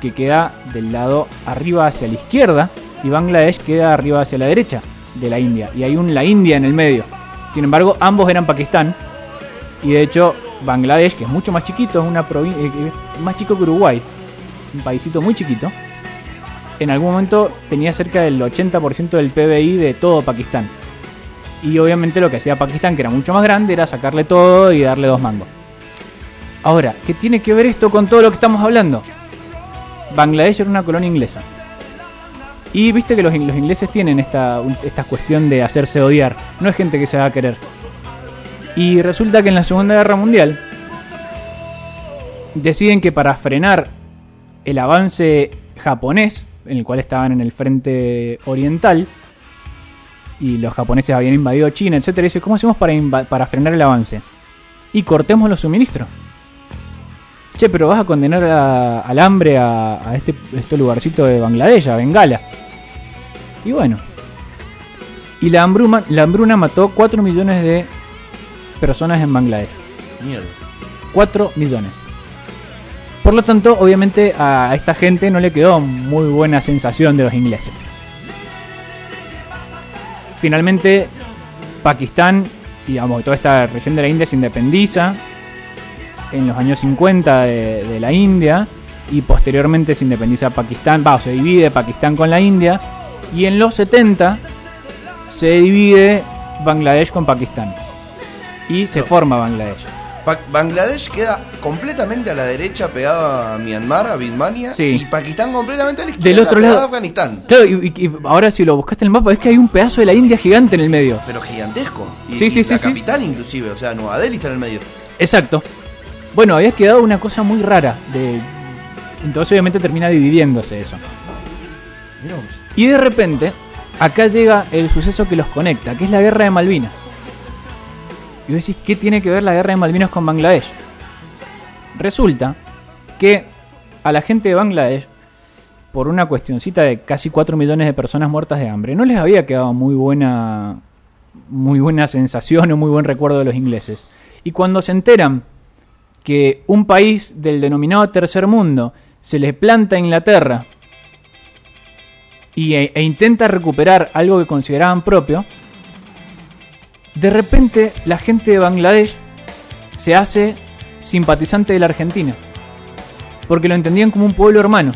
que queda del lado arriba hacia la izquierda, y Bangladesh queda arriba hacia la derecha de la India. Y hay un la India en el medio. Sin embargo, ambos eran Pakistán. Y de hecho, Bangladesh, que es mucho más chiquito, es una provincia más chico que Uruguay, un paísito muy chiquito, en algún momento tenía cerca del 80% del PBI de todo Pakistán. Y obviamente lo que hacía Pakistán, que era mucho más grande, era sacarle todo y darle dos mangos. Ahora, ¿qué tiene que ver esto con todo lo que estamos hablando? Bangladesh era una colonia inglesa. Y viste que los, in- los ingleses tienen esta, esta cuestión de hacerse odiar. No es gente que se va a querer. Y resulta que en la Segunda Guerra Mundial deciden que para frenar el avance japonés, en el cual estaban en el frente oriental, y los japoneses habían invadido China, etcétera, dice, ¿cómo hacemos para, frenar el avance? Y cortemos los suministros. Che, pero vas a condenar al hambre a, a este, este lugarcito de Bangladesh, a Bengala. Y bueno. Y la hambruna, la hambruna mató 4 millones de personas en Bangladesh. Mierda. 4 millones. Por lo tanto, obviamente a esta gente no le quedó muy buena sensación de los ingleses. Finalmente, Pakistán, digamos, toda esta región de la India se independiza en los años 50 de, de la India y posteriormente se independiza Pakistán, va, se divide Pakistán con la India y en los 70 se divide Bangladesh con Pakistán y se forma Bangladesh. Pa- Bangladesh queda completamente a la derecha pegado a Myanmar, a Birmania, Sí. y Pakistán completamente a la izquierda Del otro lado. a Afganistán. Claro, y, ahora si lo buscaste en el mapa, es que hay un pedazo de la India gigante en el medio. Pero gigantesco. Y, Sí, sí, y sí, la sí. capital inclusive, o sea, Nueva Delhi está en el medio. Exacto. Bueno, había quedado una cosa muy rara. De... Entonces obviamente termina dividiéndose eso. Mirá vos. Y de repente, acá llega el suceso que los conecta, que es la guerra de Malvinas. Y vos decís, ¿qué tiene que ver la guerra de Malvinas con Bangladesh? Resulta que a la gente de Bangladesh, por una cuestioncita de casi 4 millones de personas muertas de hambre, no les había quedado muy buena, muy buena sensación o muy buen recuerdo de los ingleses. Y cuando se enteran que un país del denominado tercer mundo se les planta a Inglaterra y, e, e intenta recuperar algo que consideraban propio, de repente la gente de Bangladesh se hace simpatizante de la Argentina, porque lo entendían como un pueblo hermano.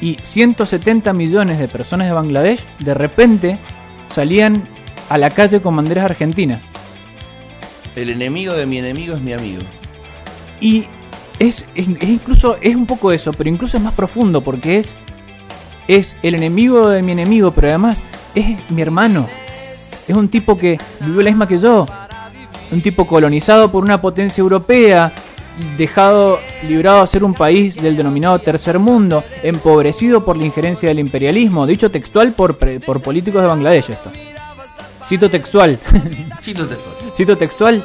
Y 170 millones de personas de Bangladesh de repente salían a la calle con banderas argentinas. El enemigo de mi enemigo es mi amigo. Y es, es- es incluso, es un poco eso, pero incluso es más profundo porque es, es el enemigo de mi enemigo, pero además es mi hermano. Es un tipo que vivió la misma que yo. Un tipo colonizado por una potencia europea, dejado, librado a ser un país del denominado tercer mundo, empobrecido por la injerencia del imperialismo, dicho textual por, por políticos de Bangladesh esto. Cito textual. Cito textual. cito textual,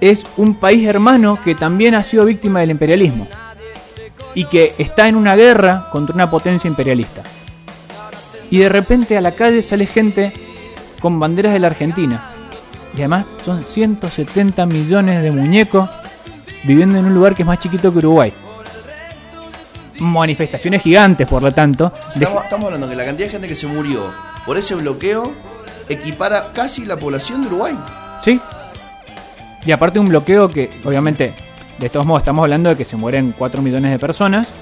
es un país hermano que también ha sido víctima del imperialismo y que está en una guerra contra una potencia imperialista. Y de repente a la calle sale gente con banderas de la Argentina. Y además son 170 millones de muñecos viviendo en un lugar que es más chiquito que Uruguay. Manifestaciones gigantes, por lo tanto. de- estamos hablando que la cantidad de gente que se murió por ese bloqueo equipara casi la población de Uruguay. Sí. Y aparte un bloqueo que, obviamente, de todos modos estamos hablando de que se mueren 4 millones de personas,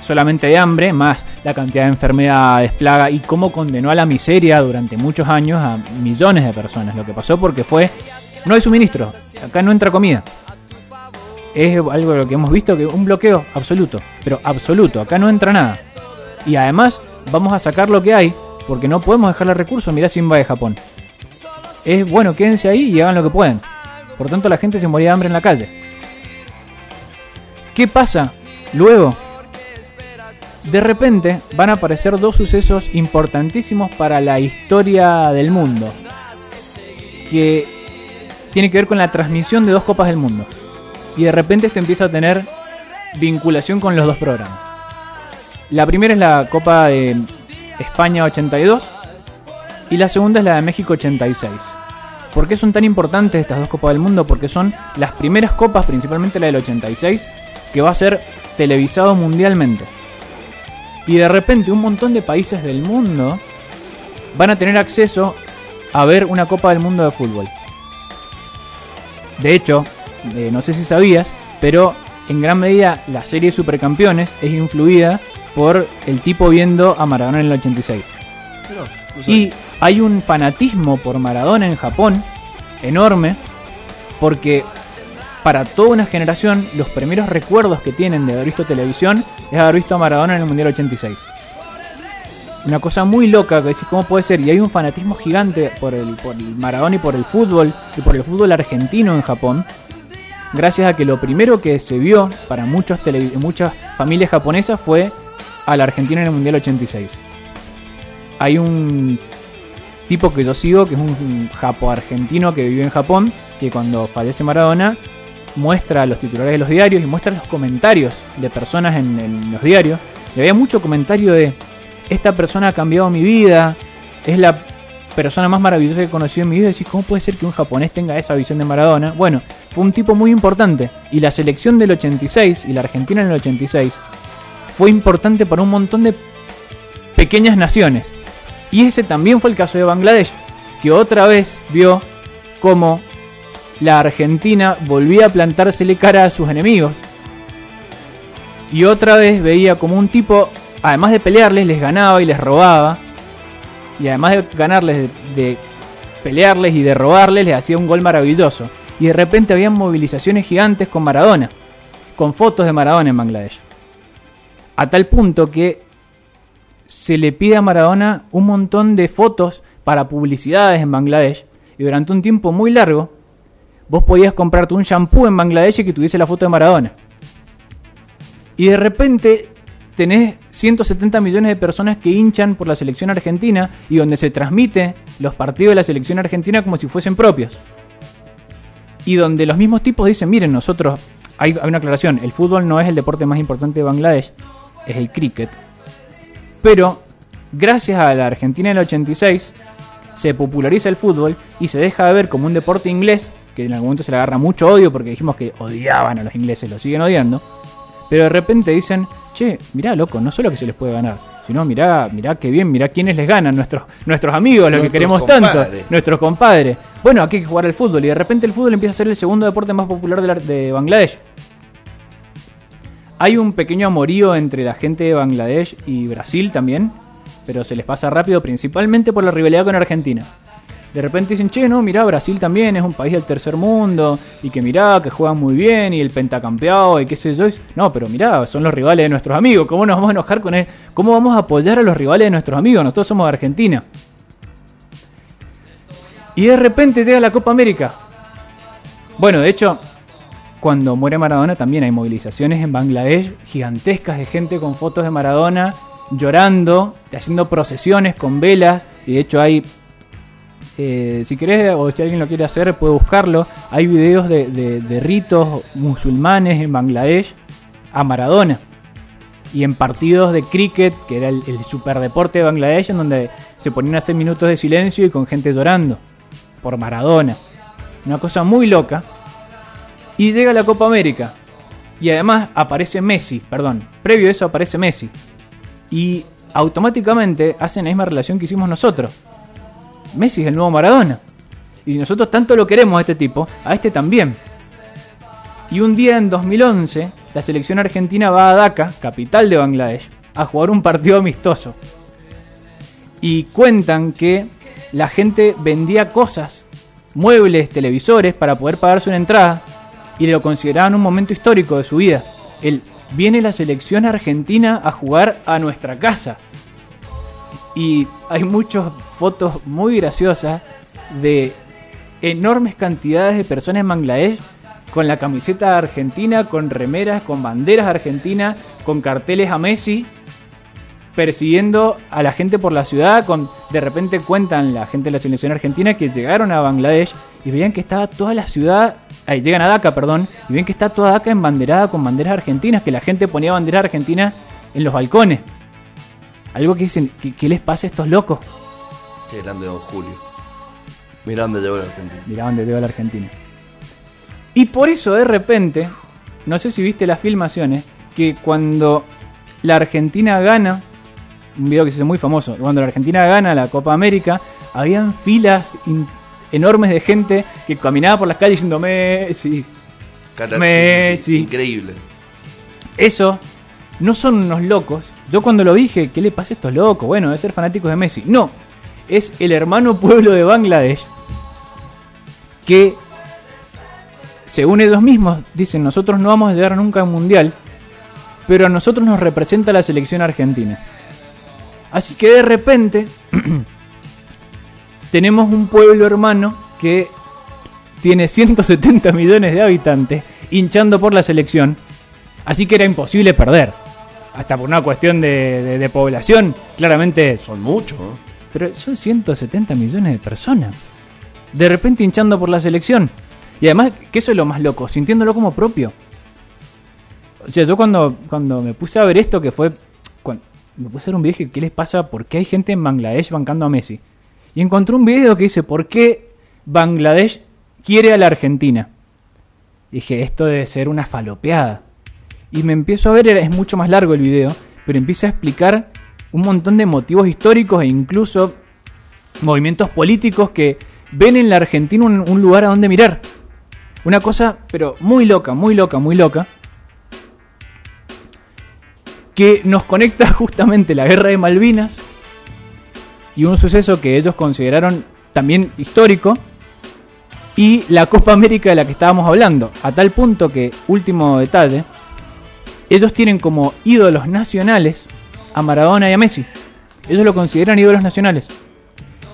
solamente de hambre, más la cantidad de enfermedades, plaga y cómo condenó a la miseria durante muchos años a millones de personas. Lo que pasó porque fue, no hay suministro, acá no entra comida. Es algo de lo que hemos visto, que un bloqueo absoluto, pero absoluto, acá no entra nada. Y además vamos a sacar lo que hay, porque no podemos dejarle recursos, mirá si invade Japón es bueno, quédense ahí y hagan lo que pueden. Por tanto, la gente se moría de hambre en la calle. ¿Qué pasa? Luego, de repente van a aparecer dos sucesos importantísimos para la historia del mundo. Que tiene que ver con la transmisión de dos copas del mundo. Y de repente este empieza a tener vinculación con los dos programas. La primera es la Copa de España 82 y la segunda es la de México 86. ¿Por qué son tan importantes estas dos Copas del Mundo? Porque son las primeras copas, principalmente la del 86, que va a ser televisado mundialmente. Y de repente un montón de países del mundo van a tener acceso a ver una Copa del Mundo de fútbol. De hecho, eh, no sé si sabías, pero en gran medida la serie Supercampeones es influida por el tipo viendo a Maradona en el 86. Pero, no Y hay un fanatismo por Maradona en Japón enorme, porque para toda una generación los primeros recuerdos que tienen de haber visto televisión es haber visto a Maradona en el Mundial 86. Una cosa muy loca que decís, ¿cómo puede ser? Y hay un fanatismo gigante por el, por Maradona y por el fútbol, y por el fútbol argentino en Japón, gracias a que lo primero que se vio para muchos muchas familias japonesas fue a la Argentina en el Mundial 86 hay un tipo que yo sigo, que es un japo-argentino que vive en Japón, que cuando fallece Maradona muestra los titulares de los diarios y muestra los comentarios de personas en, en los diarios. Y había mucho comentario de, esta persona ha cambiado mi vida, es la persona más maravillosa que he conocido en mi vida. Decís, ¿cómo puede ser que un japonés tenga esa visión de Maradona? Bueno, fue un tipo muy importante. Y la selección del 86 y la Argentina en el 86 fue importante para un montón de pequeñas naciones. Y ese también fue el caso de Bangladesh, que otra vez vio cómo la Argentina volvía a plantársele cara a sus enemigos. Y otra vez veía como un tipo, además de pelearles, les ganaba y les robaba. Y además de ganarles, de, de pelearles y de robarles, les hacía un gol maravilloso. y de repente habían movilizaciones gigantes con Maradona, con fotos de Maradona en Bangladesh. A tal punto que se le pide a Maradona un montón de fotos para publicidades en Bangladesh y durante un tiempo muy largo vos podías comprarte un shampoo en Bangladesh que tuviese la foto de Maradona. Y de repente tenés 170 millones de personas que hinchan por la selección argentina y donde se transmite los partidos de la selección argentina como si fuesen propios. Y donde los mismos tipos dicen, miren, nosotros, hay, hay una aclaración, el fútbol no es el deporte más importante de Bangladesh, es el cricket. Pero gracias a la Argentina del 86 se populariza el fútbol y se deja de ver como un deporte inglés, que en algún momento se le agarra mucho odio porque dijimos que odiaban a los ingleses, lo siguen odiando. Pero de repente dicen, che, mirá loco, no solo que se les puede ganar, sino mirá, mirá qué bien, mirá quiénes les ganan, nuestros, nuestros amigos, los que queremos compadres. tanto, nuestros compadres. Bueno, aquí hay que jugar al fútbol y de repente el fútbol empieza a ser el segundo deporte más popular de, la- de Bangladesh. Hay un pequeño amorío entre la gente de Bangladesh y Brasil también, pero se les pasa rápido principalmente por la rivalidad con Argentina. De repente dicen, che, no, mirá, Brasil también es un país del tercer mundo, y que mirá, que juegan muy bien, y el pentacampeado, y qué sé yo. No, pero mirá, son los rivales de nuestros amigos, ¿cómo nos vamos a enojar con él? ¿Cómo vamos a apoyar a los rivales de nuestros amigos? Nosotros somos de Argentina. Y de repente llega la Copa América. Bueno, de hecho, cuando muere Maradona también hay movilizaciones en Bangladesh gigantescas de gente con fotos de Maradona llorando, haciendo procesiones con velas. Y de hecho hay, eh, si querés o si alguien lo quiere hacer, puede buscarlo. Hay videos de, de- ritos musulmanes en Bangladesh a Maradona. Y en partidos de cricket, que era el, el superdeporte de Bangladesh, en donde se ponían a hacer minutos de silencio y con gente llorando por Maradona. Una cosa muy loca. Y llega la Copa América. Y además aparece Messi, perdón. Previo a eso aparece Messi. Y automáticamente hacen la misma relación que hicimos nosotros. Messi es el nuevo Maradona. Y nosotros tanto lo queremos a este tipo, a este también. Y un día en 2011, la selección argentina va a Dhaka, capital de Bangladesh, a jugar un partido amistoso. Y cuentan que la gente vendía cosas, muebles, televisores, para poder pagarse una entrada. Y lo consideraban un momento histórico de su vida. El viene la selección argentina a jugar a nuestra casa. Y hay muchas fotos muy graciosas de enormes cantidades de personas en Bangladesh con la camiseta argentina, con remeras, con banderas argentinas, con carteles a Messi, persiguiendo a la gente por la ciudad. Con, de repente cuentan la gente de la selección argentina que llegaron a Bangladesh y veían que estaba toda la ciudad, ahí llegan a Dhaka, perdón, y ven que está toda Dhaka embanderada con banderas argentinas, que la gente ponía banderas argentinas en los balcones. Algo que dicen, ¿qué, qué les pasa a estos locos? Qué grande Don Julio. Mirá dónde llegó la Argentina. Mirá dónde llegó la Argentina. Y por eso de repente, no sé si viste las filmaciones, que cuando la Argentina gana, un video que se hizo muy famoso, cuando la Argentina gana la Copa América, habían filas enormes de gente que caminaba por las calles diciendo Messi. Messi. Increíble. Eso no son unos locos. Yo cuando lo dije, ¿qué le pasa a estos locos? Bueno, debe ser fanáticos de Messi. No, es el hermano pueblo de Bangladesh que, según ellos mismos, dicen, nosotros no vamos a llegar nunca a un mundial, pero a nosotros nos representa la selección argentina. Así que de repente tenemos un pueblo hermano que tiene 170 millones de habitantes hinchando por la selección. Así que era imposible perder. Hasta por una cuestión de, de- de población, claramente. Son muchos, ¿no? Pero son 170 millones de personas. De repente hinchando por la selección. Y además, que eso es lo más loco, sintiéndolo como propio. O sea, yo cuando, cuando me puse a ver esto, que fue. Cuando me puse a ver un video que qué les pasa, por qué hay gente en Bangladesh bancando a Messi. Y encontré un video que dice, ¿por qué Bangladesh quiere a la Argentina? Dije, esto debe ser una falopeada. Y me empiezo a ver, es mucho más largo el video, pero empieza a explicar un montón de motivos históricos e incluso movimientos políticos que ven en la Argentina un, un lugar a donde mirar. Una cosa, pero muy loca, muy loca, muy loca. Que nos conecta justamente la guerra de Malvinas y un suceso que ellos consideraron también histórico y la Copa América de la que estábamos hablando. A tal punto que, último detalle, ellos tienen como ídolos nacionales a Maradona y a Messi. Ellos lo consideran ídolos nacionales.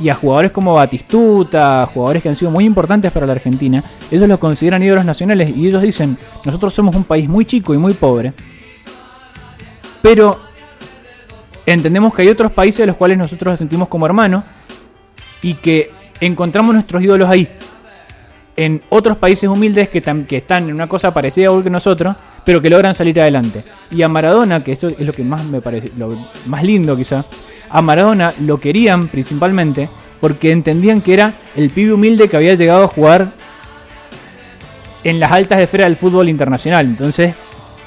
Y a jugadores como Batistuta, jugadores que han sido muy importantes para la Argentina, ellos los consideran ídolos nacionales y ellos dicen, nosotros somos un país muy chico y muy pobre, pero entendemos que hay otros países de los cuales nosotros nos sentimos como hermanos y que encontramos nuestros ídolos ahí, en otros países humildes que, están en una cosa parecida a que nosotros, pero que logran salir adelante. Y a Maradona, que eso es lo que más me parece, lo más lindo quizá, a Maradona lo querían principalmente porque entendían que era el pibe humilde que había llegado a jugar en las altas esferas del fútbol internacional. Entonces,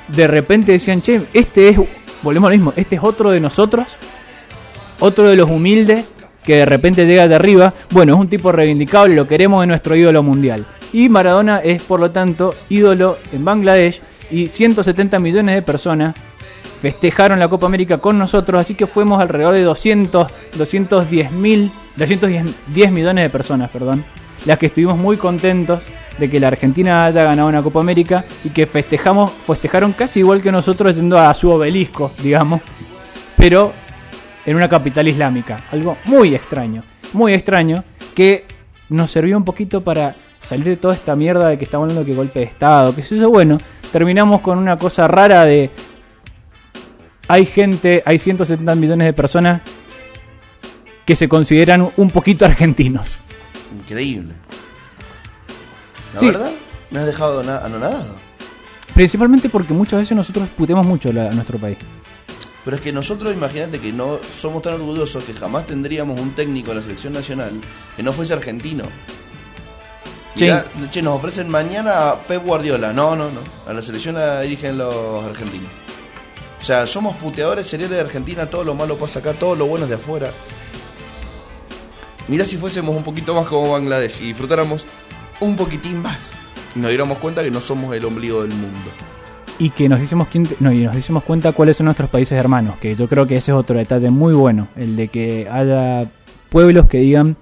de repente decían, che, este es, volvemos a lo mismo, este es otro de nosotros, otro de los humildes que de repente llega de arriba. Bueno, es un tipo reivindicable, lo queremos de nuestro ídolo mundial. Y Maradona es, por lo tanto, ídolo en Bangladesh y 170 millones de personas festejaron la Copa América con nosotros, así que fuimos alrededor de 200, 210 mil, 210 millones de personas, perdón, las que estuvimos muy contentos de que la Argentina haya ganado una Copa América y que festejamos, festejaron casi igual que nosotros yendo a su obelisco, digamos, pero en una capital islámica, algo muy extraño, muy extraño, que nos sirvió un poquito para salir de toda esta mierda de que estamos hablando que golpe de Estado, que eso bueno, terminamos con una cosa rara de hay gente, hay 170 millones de personas que se consideran un poquito argentinos. Increíble. La Sí. verdad, me has dejado na- anonadado. Principalmente porque muchas veces nosotros puteamos mucho la- a nuestro país. Pero es que nosotros, imagínate que no somos tan orgullosos que jamás tendríamos un técnico de la selección nacional que no fuese argentino. Sí. Mirá, che, nos ofrecen mañana a Pep Guardiola. No, no, no. A la selección la dirigen los argentinos. O sea, somos puteadores seriales de Argentina, todo lo malo pasa acá, todo lo bueno es de afuera. Mirá si fuésemos un poquito más como Bangladesh y disfrutáramos un poquitín más. Y nos diéramos cuenta que no somos el ombligo del mundo. Y que nos hicimos, no, y nos hicimos cuenta cuáles son nuestros países hermanos, que yo creo que ese es otro detalle muy bueno, el de que haya pueblos que digan,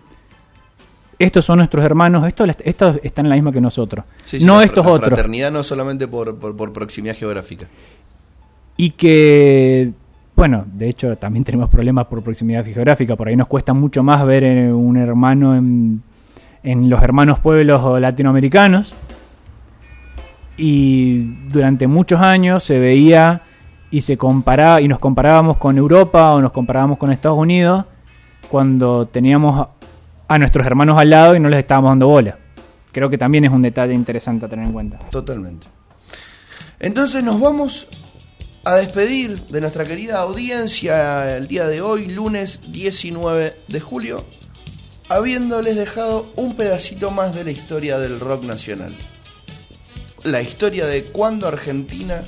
estos son nuestros hermanos, estos, estos están en la misma que nosotros, Sí, sí, no la, estos la otros. fraternidad no solamente por, por, por proximidad geográfica. Y que, bueno, de hecho también tenemos problemas por proximidad geográfica, por ahí nos cuesta mucho más ver eh, un hermano en, en los hermanos pueblos latinoamericanos. Y durante muchos años se veía y se comparaba y nos comparábamos con Europa o nos comparábamos con Estados Unidos cuando teníamos a- nuestros hermanos al lado y no les estábamos dando bola. Creo que también es un detalle interesante a tener en cuenta. Totalmente. Entonces nos vamos a despedir de nuestra querida audiencia el día de hoy, lunes 19 de julio, habiéndoles dejado un pedacito más de la historia del rock nacional. La historia de cuando Argentina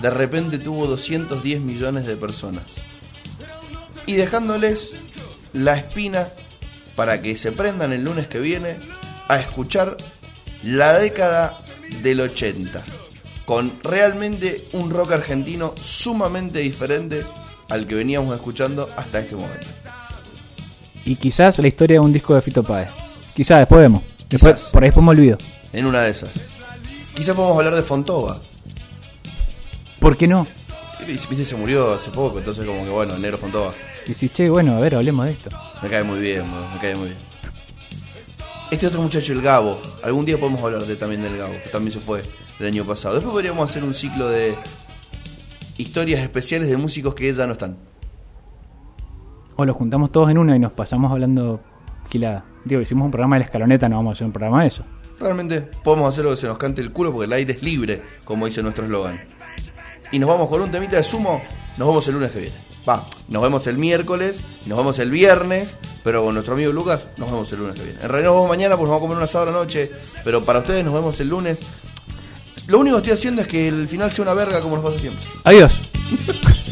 de repente tuvo 210 millones de personas. Y dejándoles la espina para que se prendan el lunes que viene a escuchar la década del 80 con realmente un rock argentino sumamente diferente al que veníamos escuchando hasta este momento. Y quizás la historia de un disco de Fito Páez. Quizás después vemos. Después, Quizás. por ahí después me olvido. En una de esas. Quizás podemos hablar de Fontova. ¿Por qué no? Viste, se murió hace poco, entonces como que bueno, Negro Fontova. Y si, che, bueno, a ver, hablemos de esto. Me cae muy bien, bro, me cae muy bien. Este otro muchacho, el Gabo, algún día podemos hablar de, también del Gabo, que también se fue el año pasado. Después podríamos hacer un ciclo de historias especiales de músicos que ya no están. O lo juntamos todos en una y nos pasamos hablando gilada. Digo, hicimos un programa de la escaloneta, no vamos a hacer un programa de eso. Realmente podemos hacer lo que se nos cante el culo porque el aire es libre, como dice nuestro eslogan. Y nos vamos con un temita de sumo, nos vemos el lunes que viene. Va, nos vemos el miércoles, nos vemos el viernes, pero con nuestro amigo Lucas nos vemos el lunes que viene. En realidad nos vemos mañana porque nos vamos a comer un asado a la noche, pero para ustedes nos vemos el lunes. Lo único que estoy haciendo es que el final sea una verga como nos pasa siempre. Adiós.